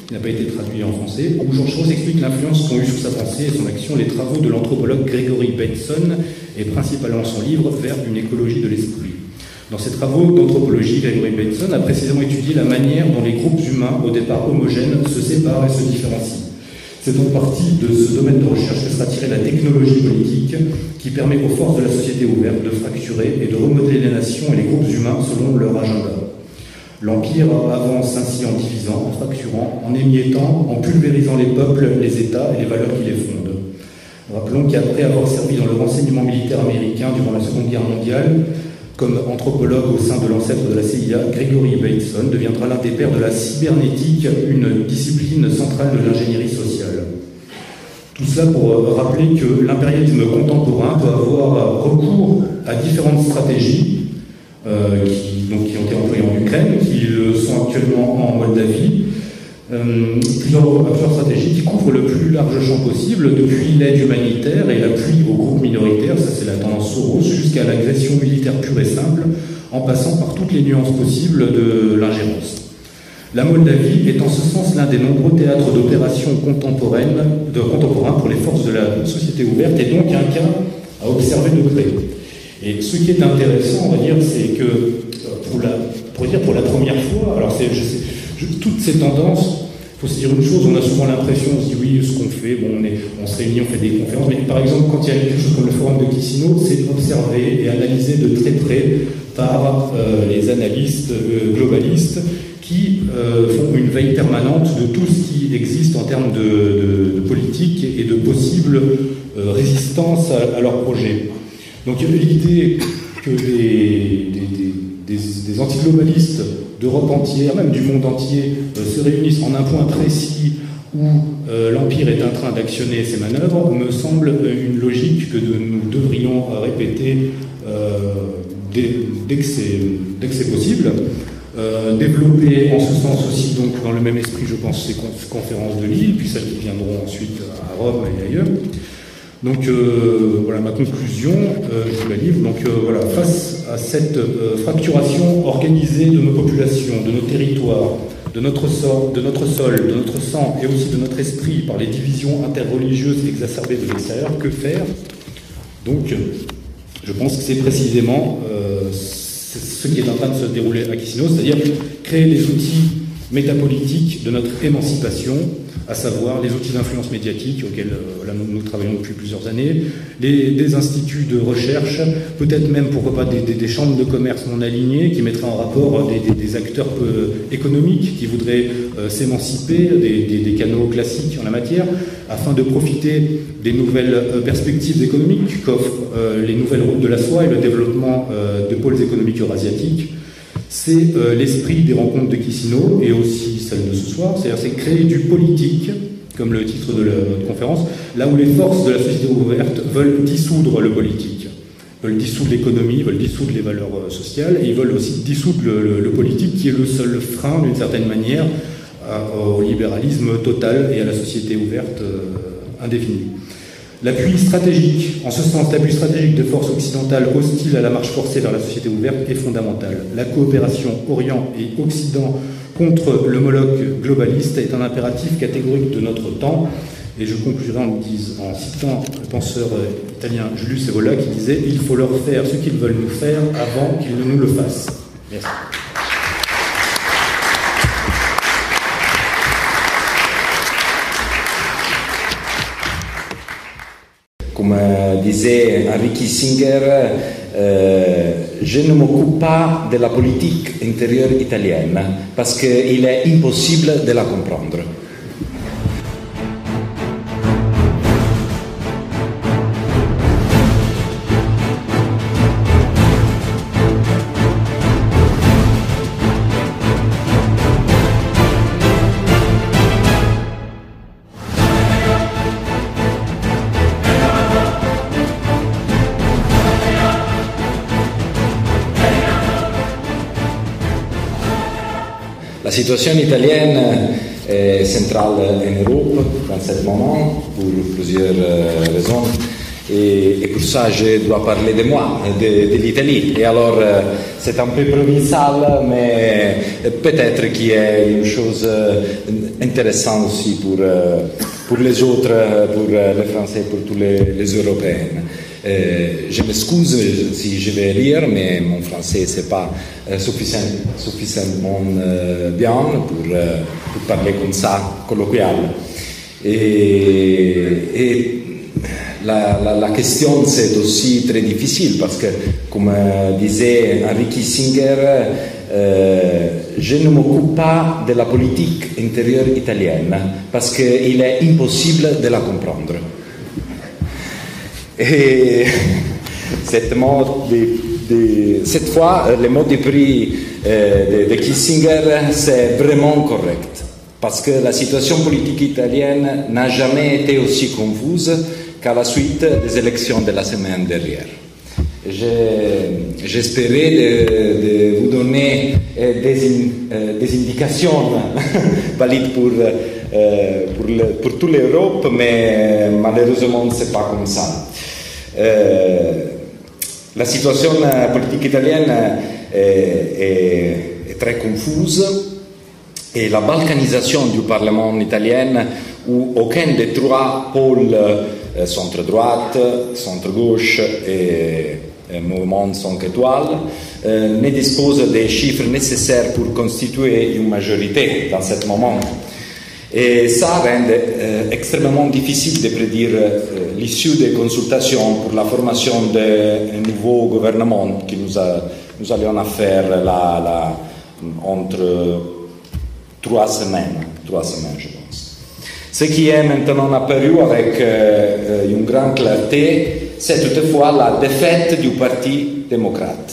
qui n'a pas été traduit en français, où George Soros explique l'influence qu'ont eu sur sa pensée et son action les travaux de l'anthropologue Gregory Bateson et principalement son livre Vers une écologie de l'esprit. Dans ses travaux d'anthropologie, Gregory Bateson a précisément étudié la manière dont les groupes humains, au départ homogènes, se séparent et se différencient. C'est donc partie de ce domaine de recherche que sera tirée la technologie politique qui permet aux forces de la société ouverte de fracturer et de remodeler les nations et les groupes humains selon leur agenda. L'Empire avance ainsi en divisant, en fracturant, en émiettant, en pulvérisant les peuples, les États et les valeurs qui les fondent. Rappelons qu'après avoir servi dans le renseignement militaire américain durant la Seconde Guerre mondiale, comme anthropologue au sein de l'ancêtre de la CIA, Gregory Bateson deviendra l'un des pères de la cybernétique, une discipline centrale de l'ingénierie sociale. Tout cela pour rappeler que l'impérialisme contemporain peut avoir recours à différentes stratégies euh, qui, ont été employées en Ukraine, qui le sont actuellement en Moldavie, euh, stratégies qui couvrent le plus large champ possible, depuis l'aide humanitaire et l'appui aux groupes minoritaires, ça c'est la tendance Soros, jusqu'à l'agression militaire pure et simple, en passant par toutes les nuances possibles de l'ingérence. La Moldavie est en ce sens l'un des nombreux théâtres d'opérations contemporaines, pour les forces de la société ouverte, et donc un cas à observer de près. Et ce qui est intéressant, on va dire, c'est que euh, pour la, pour dire pour la première fois, alors je sais, toutes ces tendances, faut se dire une chose, on a souvent l'impression, on se dit oui, ce qu'on fait, bon, on, est, on se réunit, on fait des conférences, mais par exemple, quand il y a quelque chose comme le forum de Kissino, c'est observé et analysé de très près par euh, les analystes euh, globalistes qui euh, font une veille permanente de tout ce qui existe en termes de, politique et de possibles résistance à, leur projet. Donc l'idée que des antiglobalistes d'Europe entière, même du monde entier, euh, se réunissent en un point précis où euh, l'Empire est en train d'actionner ses manœuvres, me semble euh, une logique que nous devrions répéter dès, que c'est possible. développer en ce sens aussi, donc dans le même esprit, je pense, ces conférences de Lille, puis celles qui viendront ensuite à Rome et ailleurs. Donc euh, voilà ma conclusion, euh, je vous la livre. Donc euh, voilà, face à cette fracturation organisée de nos populations, de nos territoires, de notre, sol, de notre sol, de notre sang et aussi de notre esprit par les divisions interreligieuses exacerbées de l'extérieur, que faire? Donc je pense que c'est précisément ce qui est en train de se dérouler à Kissino, c'est-à-dire créer les outils métapolitiques de notre émancipation à savoir les outils d'influence médiatique auxquels euh, nous, travaillons depuis plusieurs années, les, des instituts de recherche, peut-être même, pourquoi pas, des, chambres de commerce non alignées qui mettraient en rapport des, acteurs économiques qui voudraient euh, s'émanciper des, canaux classiques en la matière, afin de profiter des nouvelles euh, perspectives économiques qu'offrent les nouvelles routes de la soie et le développement de pôles économiques eurasiatiques c'est euh, l'esprit des rencontres de Kissino et aussi celle de ce soir, c'est-à-dire c'est créer du politique, comme le titre de notre conférence, là où les forces de la société ouverte veulent dissoudre le politique, veulent dissoudre l'économie, veulent dissoudre les valeurs euh, sociales, et ils veulent aussi dissoudre le, politique qui est le seul frein, d'une certaine manière, au libéralisme total et à la société ouverte euh, indéfinie. L'appui stratégique, en ce sens, l'appui stratégique de forces occidentales hostiles à la marche forcée vers la société ouverte est fondamental. La coopération Orient et Occident contre le Moloch globaliste est un impératif catégorique de notre temps. Et je conclurai en, en citant le penseur italien Julius Evola qui disait Il faut leur faire ce qu'ils veulent nous faire avant qu'ils ne nous le fassent. Merci. Comme disait Henry Kissinger, euh, je ne m'occupe pas de la politique intérieure italienne parce qu'il est impossible de la comprendre. Situation italienne est centrale en Europe dans ce moment pour plusieurs raisons. Et, et, pour ça, je dois parler de moi, de, l'Italie. Et alors, euh, c'est un peu provincial, mais peut-être qu'il y a une chose intéressante aussi pour, les autres, pour les Français, pour tous les Européens. Euh, je m'excuse si je vais lire, mais mon français c'est pas euh, suffisant, suffisamment euh, bien pour, pour, parler comme ça, colloquial. Et, et la, la, la, question c'est aussi très difficile parce que, comme disait Henri Kissinger, je ne m'occupe pas de la politique intérieure italienne parce qu'il est impossible de la comprendre. Et cette, fois, le mot de prix euh, de, Kissinger, c'est vraiment correct. Parce que la situation politique italienne n'a jamais été aussi confuse qu'à la suite des élections de la semaine dernière. J'espérais vous donner euh, des, in, des indications valides pour, euh, pour, pour toute l'Europe, mais malheureusement, ce n'est pas comme ça. Euh, la situation politique italienne est, est, très confuse et la balkanisation du Parlement italien où aucun des trois pôles euh, centre-droite, centre-gauche et, et mouvement 5 étoiles ne dispose des chiffres nécessaires pour constituer une majorité dans ce moment. Et ça rend euh, extrêmement difficile de prédire euh, l'issue des consultations pour la formation d'un nouveau gouvernement que nous, a, nous allons faire la, la, entre trois semaines, trois semaines, je pense. Ce qui est maintenant apparu avec euh, une grande clarté, c'est toutefois la défaite du Parti démocrate,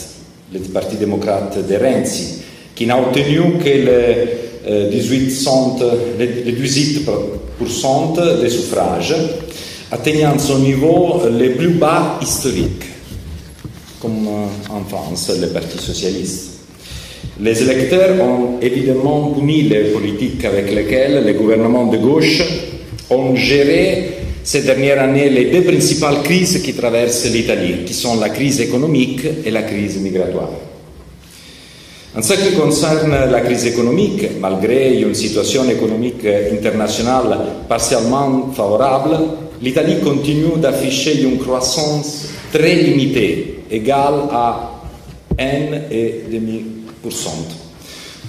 le Parti démocrate de Renzi, qui n'a obtenu que le 18, les 18% des suffrages, atteignant son niveau le plus bas historique, comme en France, le Parti socialiste. Les électeurs ont évidemment puni les politiques avec lesquelles les gouvernements de gauche ont géré ces dernières années les deux principales crises qui traversent l'Italie, qui sont la crise économique et la crise migratoire. En ce qui concerne la crise économique, malgré une situation économique internationale partiellement favorable, l'Italie continue d'afficher une croissance très limitée, égale à 1,5%.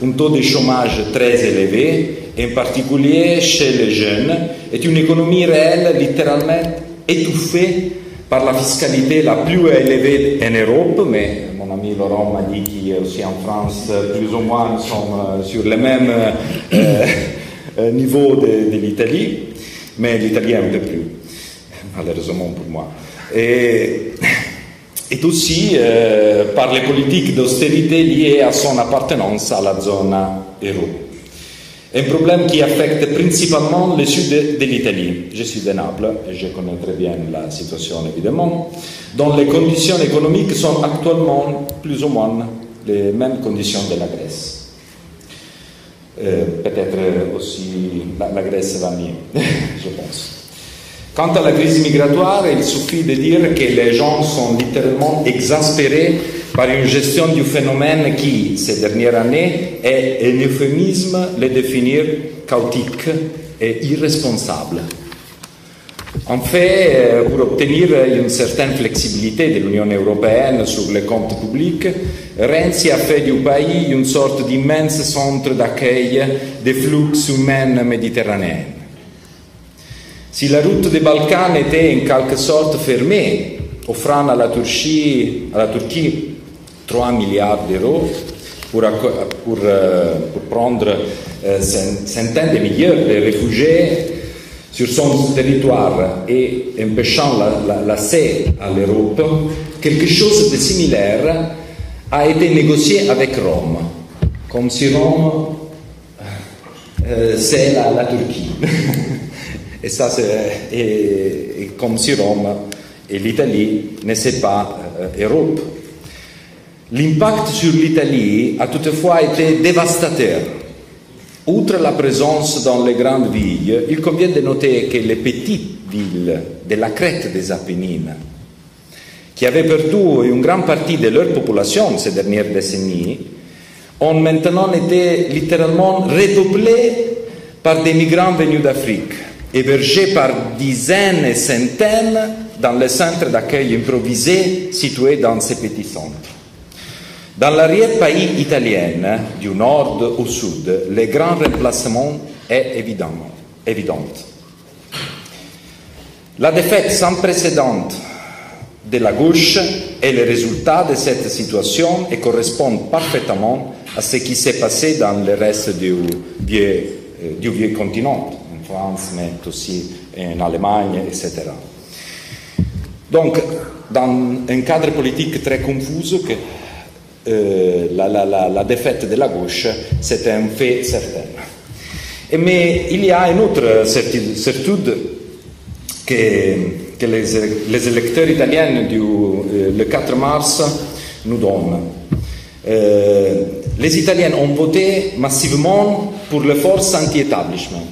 Un taux de chômage très élevé, en particulier chez les jeunes, et une économie réelle littéralement étouffée par la fiscalité la plus élevée en Europe, mais mon ami Laurent m'a dit aussi en France, plus ou moins, nous sommes sur le même euh, niveau de, de l'Italie, mais l'Italie un peu plus, malheureusement pour moi. Et, et aussi euh, par les politiques d'austérité liées à son appartenance à la zone euro. Un problème qui affecte principalement le sud de, l'Italie. Je suis de Naples et je connais très bien la situation évidemment, dont les conditions économiques sont actuellement plus ou moins les mêmes conditions de la Grèce. Euh, Peut-être aussi la, la Grèce va mieux, je pense. Quant à la crise migratoire, il suffit de dire que les gens sont littéralement exaspérés par une gestion du phénomène qui, ces dernières années, est un euphémisme le définir chaotique et irresponsable. En fait, pour obtenir une certaine flexibilité de l'Union européenne sur les comptes publics, Renzi a fait du pays une sorte d'immense centre d'accueil des flux humains méditerranéens. Si la route des Balkans était en quelque sorte fermée, offrant à la Turquie, à la Turquie 3 milliards d'euros pour, pour, pour, prendre centaines de milliers de réfugiés sur son territoire et empêchant l'accès la, à l'Europe, quelque chose de similaire a été négocié avec Rome, comme si Rome euh, c'est la, Turquie. Et ça, c'est comme si Rome et l'Italie ne pas euh, Europe. L'impact sur l'Italie a toutefois été dévastateur. Outre la présence dans les grandes villes, il convient de noter que les petites villes de la crête des Apennines, qui avaient perdu une grande partie de leur population ces dernières décennies, ont maintenant été littéralement redoublées par des migrants venus d'Afrique, hébergés par dizaines et centaines dans les centres d'accueil improvisés situés dans ces petits centres. Dans l'arrière-pays italien, du nord au sud, le grand remplacement est évident. évident. La défaite sans précédent de la gauche est le résultat de cette situation et correspond parfaitement à ce qui s'est passé dans le reste du vieux, du vieux continent, en France, mais aussi en Allemagne, etc. Donc, dans un cadre politique très confus, que euh, la, défaite de la gauche, c'est un fait certain. Et, mais il y a une autre certitude que, les, électeurs italiens du euh, le 4 mars nous donnent. Les Italiens ont voté massivement pour les forces anti-établissement,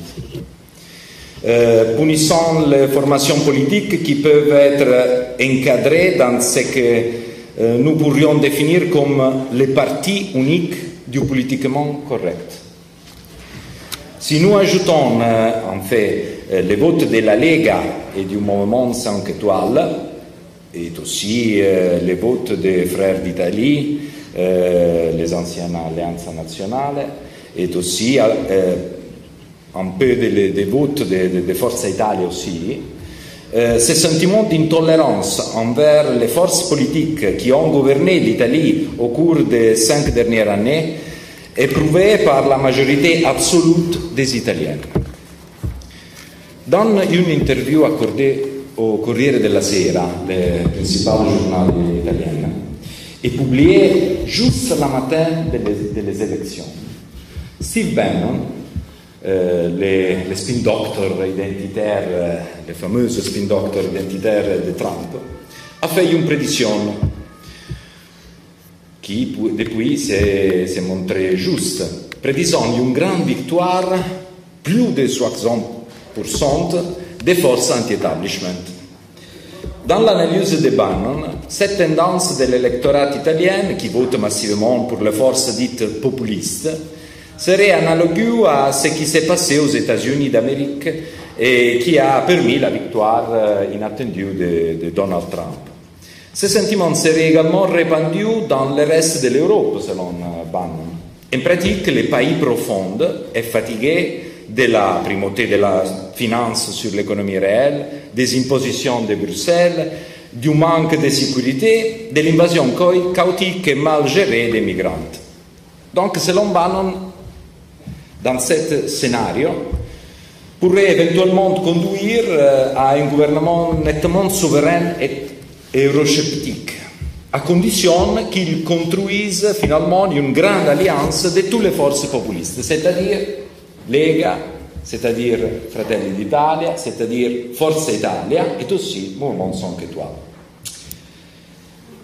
euh, punissant les formations politiques qui peuvent être encadrées dans ce que nous pourrions définir comme les partis uniques du politiquement correct. Si nous ajoutons euh, en fait euh, les votes de la Lega et du mouvement 5 étoiles, et aussi euh, les votes des frères d'Italie, euh, les anciennes alliances nationales, et aussi euh, un peu des de votes de, de, de Forza Italia aussi, euh, ce sentiment d'intolérance envers les forces politiques qui ont gouverné l'Italie au cours des cinq dernières années éprouvé par la majorité absolue des Italiens. Dans une interview accordée au Corriere della Sera, le principal journal italien, et publiée juste le matin des, des élections, Steve Bannon, euh, les, les, spin doctors identitaires, euh, les fameux spin doctors identitaires de Trump, a fait une prédiction qui depuis s'est montrée juste, prédisant une grande victoire, plus de 60% des forces anti-establishment. Dans l'analyse de Bannon, cette tendance de l'électorat italien, qui vote massivement pour les forces dites populistes, serait analogue à ce qui s'est passé aux États-Unis d'Amérique et qui a permis la victoire inattendue de, Donald Trump. Ce sentiment serait également répandu dans le reste de l'Europe, selon Bannon. En pratique, les pays profonds et fatigués de la primauté de la finance sur l'économie réelle, des impositions de Bruxelles, du manque de sécurité, de l'invasion chaotique et mal gérée des migrants. Donc, selon Bannon, dans ce scénario, pourrait éventuellement conduire à un gouvernement nettement souverain et eurosceptique, à condition qu'il construise finalement une grande alliance de toutes les forces populistes, c'est-à-dire Lega, c'est-à-dire Fratelli d'Italia, c'est-à-dire Forza Italia et aussi Mouvement 5 étoiles.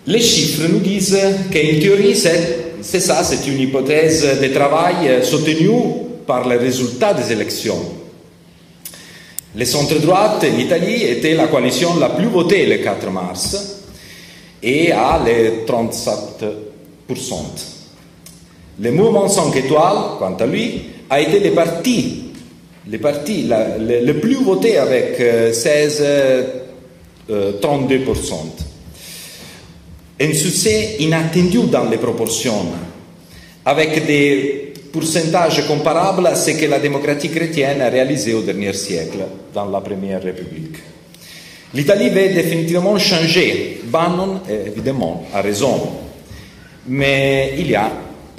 Les chiffres nous disent qu'en théorie, c'est ça, c'est une hypothèse de travail soutenue par les résultats des élections. Le centre-droite en Italie était la coalition la plus votée le 4 mars et a les 37%. Le mouvement 5 étoiles, quant à lui, a été le parti, le, plus voté avec 16, euh, 32%. Un succès inattendu dans les proportions, avec des pourcentages comparables à ce que la démocratie chrétienne a réalisé au dernier siècle, dans la Première République. L'Italie va définitivement changer. Bannon, évidemment, a raison. Mais il y a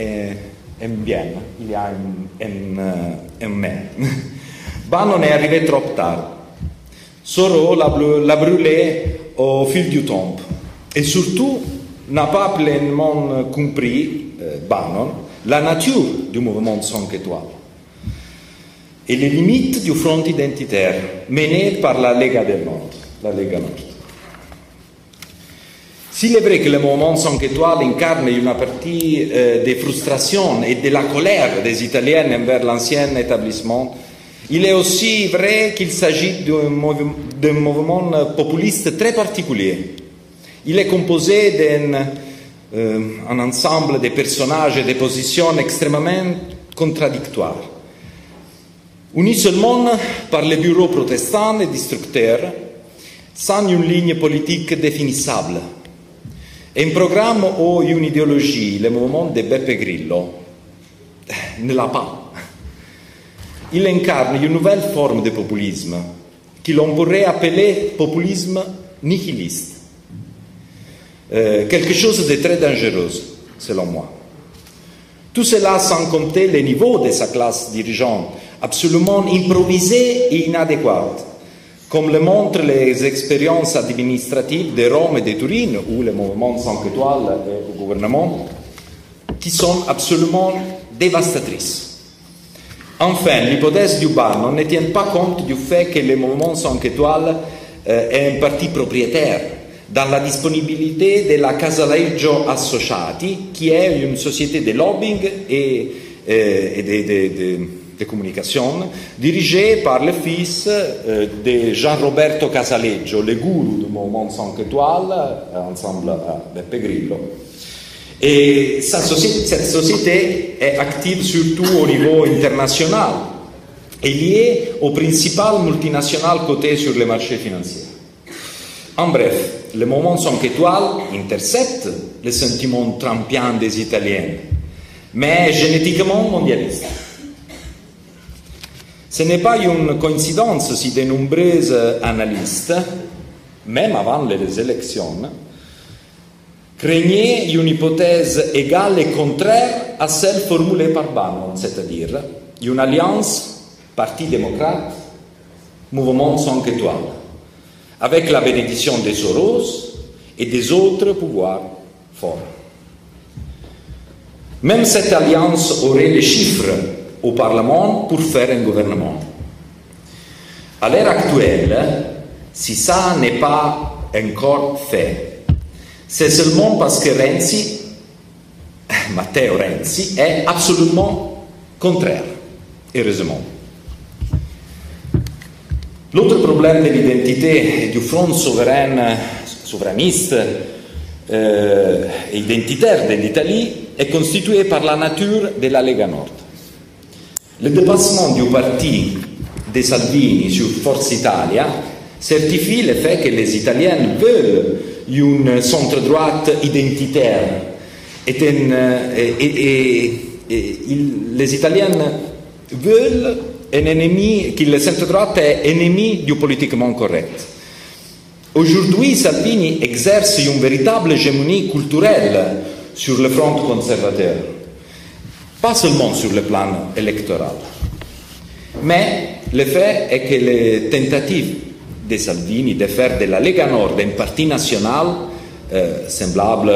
euh, un bien, il y a un, un, un mais. Bannon est arrivé trop tard. Soro l'a brûlé au fil du temps. Et surtout, n'a pas pleinement compris, euh, Bannon, la nature du mouvement 5 étoiles et les limites du front identitaire mené par la Lega del Nord, la Lega Nord. S'il est vrai que le mouvement 5 étoiles incarne une partie euh, des frustrations et de la colère des Italiens envers l'ancien établissement, il est aussi vrai qu'il s'agit d'un mouvement populiste très particulier. Il est composé d'un euh, ensemble de personnages et de positions extrêmement contradictoires. Unis seulement par les bureaux protestants et destructeurs, sans une ligne politique définissable. Un programme ou une idéologie, le mouvement de Beppe Grillo, ne l'a pas. Il incarne une nouvelle forme de populisme que l'on pourrait appeler populisme nihiliste. Euh, quelque chose de très dangereux, selon moi. Tout cela sans compter le niveau de sa classe dirigeante, absolument improvisée et inadéquate, comme le montrent les expériences administratives de Rome et de Turin, où le mouvement 5 étoiles le gouvernement, qui sont absolument dévastatrices. Enfin, l'hypothèse du Bannon ne tient pas compte du fait que le mouvement 5 étoiles euh, est un parti propriétaire dans la disponibilité de la Casaleggio Associati, qui est une société de lobbying et, euh, et de, de, de, de, communication dirigée par le fils euh, de Jean-Roberto Casaleggio, le gourou du mouvement 5 étoiles, ensemble à Beppe Grillo. Et sa société, cette société est active surtout au niveau international et liée aux principales multinationales cotées sur les marchés financiers. En bref, le moment 5 étoiles intercepte les sentiments trampiens des Italiens, mais génétiquement mondialiste. Ce n'est pas une coïncidence si de nombreux analystes, même avant les élections, craignaient une hypothèse égale et contraire à celle formulée par Bannon, c'est-à-dire une alliance Parti démocrate, mouvement 5 étoiles, avec la bénédiction des Soros et des autres pouvoirs forts. Même cette alliance aurait les chiffres au Parlement pour faire un gouvernement. À l'heure actuelle, si ça n'est pas encore fait, c'est seulement parce que Renzi, Matteo Renzi, est absolument contraire, heureusement. L'autre problème de l'identité du front souverain, souverainiste euh, et identitaire de l'Italie est constitué par la nature de la Lega Nord. Le dépassement du parti de Salvini sur Forza Italia certifie le fait que les Italiens veulent une centre-droite identitaire. Et, un, et, et, et il, les Italiens veulent un ennemi, que centre-droite est ennemi du politiquement correct. Aujourd'hui, Salvini exerce une véritable hégémonie culturelle sur le front conservateur, pas seulement sur le plan électoral. Mais le fait est que les tentatives de Salvini de faire de la Lega Nord un parti national euh, semblable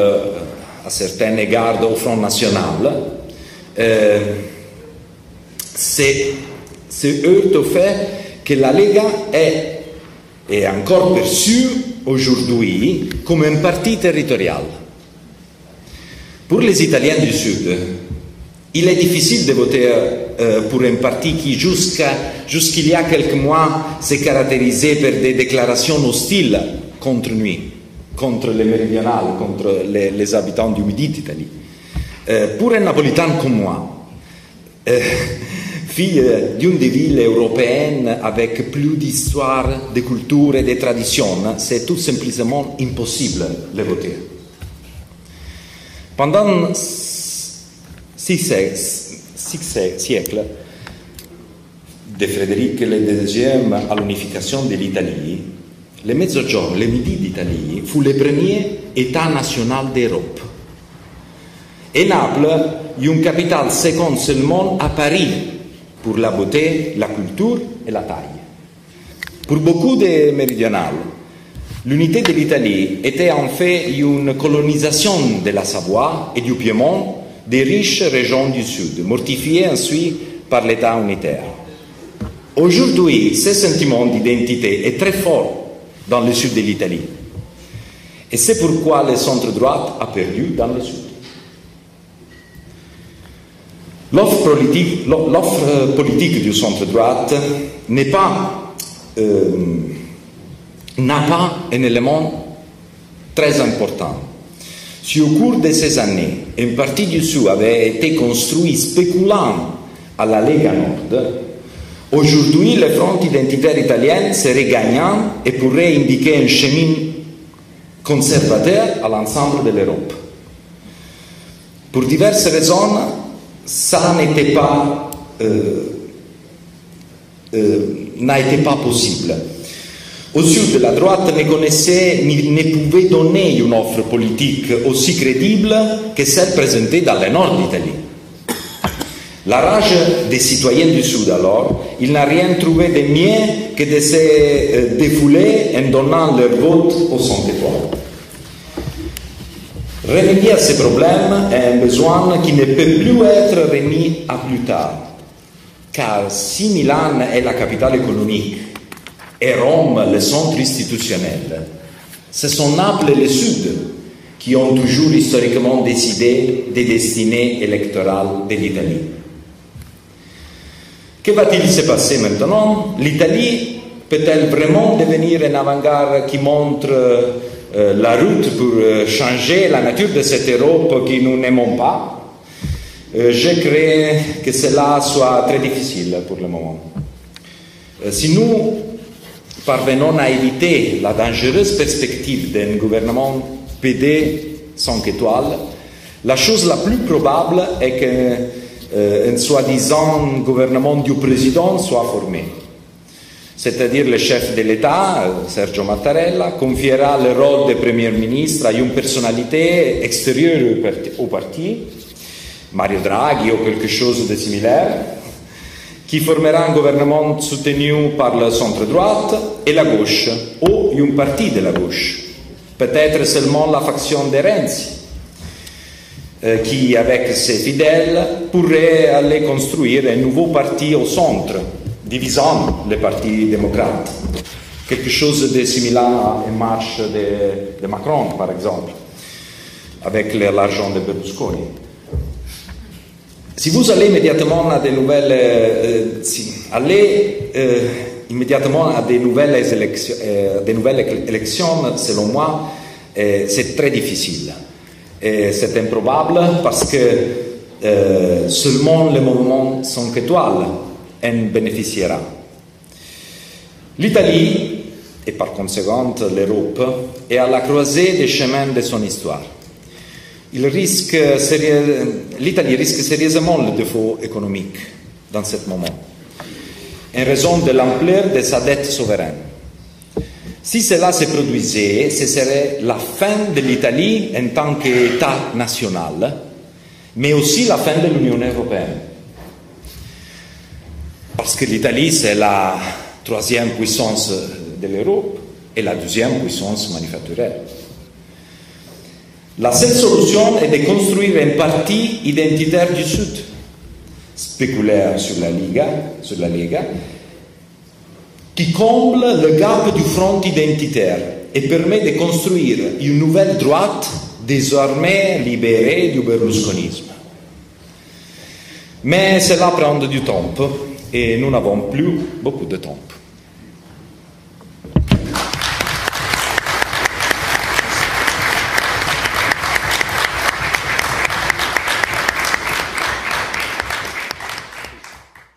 à certains égards au Front National, euh, se heurte au fait que la Lega est, est encore perçue aujourd'hui comme un parti territorial. Pour les Italiens du Sud, il est difficile de voter euh, pour un parti qui, jusqu'à, jusqu'il y a quelques mois, s'est caractérisé par des déclarations hostiles contre nous, contre les méridionales, contre les, les habitants du Midi d'Italie. Euh, pour un Napolitain comme moi, euh, fille d'une des villes européennes avec plus d'histoire, de culture et de traditions, c'est tout simplement impossible de voter. Pendant six, six siècles de Frédéric II à l'unification de l'Italie, le Mezzogiorno, le Midi d'Italie, fu le premier État national d'Europe. Et Naples, une capitale seconde seulement à Paris pour la beauté, la culture et la taille. Pour beaucoup de méridionales, l'unité de l'Italie était en fait une colonisation de la Savoie et du Piémont des riches régions du Sud, mortifiées ensuite par l'État unitaire. Aujourd'hui, ce sentiment d'identité est très fort dans le sud de l'Italie. Et c'est pourquoi le centre-droite a perdu dans le Sud. L'offre politique, politique, du centre-droite n'est pas, euh, n'a pas un élément très important. Si au cours de ces années, une partie du Sud avait été construit spéculant à la Lega Nord, aujourd'hui le front identitaire italien serait gagnant et pourrait indiquer un chemin conservateur à l'ensemble de l'Europe. Pour diverses raisons, ça n'était pas, euh, euh, n'a été pas possible. Au sud, la droite ne connaissait ne pouvait donner une offre politique aussi crédible que celle présentée dans le nord d'Italie. La rage des citoyens du Sud, alors, il n'a rien trouvé de mieux que de se euh, défouler en donnant leur vote au centre Remédier à ces problèmes est un besoin qui ne peut plus être remis à plus tard, car si Milan est la capitale économique et Rome le centre institutionnel. Ce sont Naples et le Sud qui ont toujours historiquement décidé des destinées électorales de l'Italie. Que va-t-il se passer maintenant? L'Italie peut-elle vraiment devenir un avant-garde qui montre euh, la route pour euh, changer la nature de cette Europe que nous n'aimons pas euh, Je crains que cela soit très difficile pour le moment. si nous parvenons à éviter la dangereuse perspective d'un gouvernement PD sans étoiles, la chose la plus probable est qu'un soi-disant gouvernement du président soit formé. C'est-à-dire le chef de l'État, Sergio Mattarella, confiera le rôle de Premier ministre à une personnalité extérieure au parti, Mario Draghi ou quelque chose de similaire, qui formera un gouvernement soutenu par le centre-droite et la gauche, ou une partie de la gauche. Peut-être seulement la faction de Renzi, euh, qui, avec ses fidèles, pourrait aller construire un nouveau parti au centre, divisant le Parti démocrate. Quelque chose de similaire à une marche de, Macron, par exemple, avec l'argent de Berlusconi. Si vous allez immédiatement à des nouvelles, euh, allez euh, immédiatement à des nouvelles élections, euh, selon moi, c'est très difficile. C'est improbable parce que seulement le mouvement 5 étoiles en bénéficiera. L'Italie, et par conséquent l'Europe, est à la croisée des chemins de son histoire l'Italie risque sérieusement le défaut économique dans ce moment, en raison de l'ampleur de sa dette souveraine. Si cela se produisait, ce serait la fin de l'Italie en tant qu'État national, mais aussi la fin de l'Union européenne. Parce que l'Italie, c'est la troisième puissance de l'Europe et la deuxième puissance manufacturière. La seule solution est de construire un parti identitaire du Sud, spéculaire sur la Liga, sur la Lega, qui comble le gap du front identitaire et permet de construire une nouvelle droite désormais libérée du berlusconisme. Mais cela prend du temps et nous n'avons plus beaucoup de temps.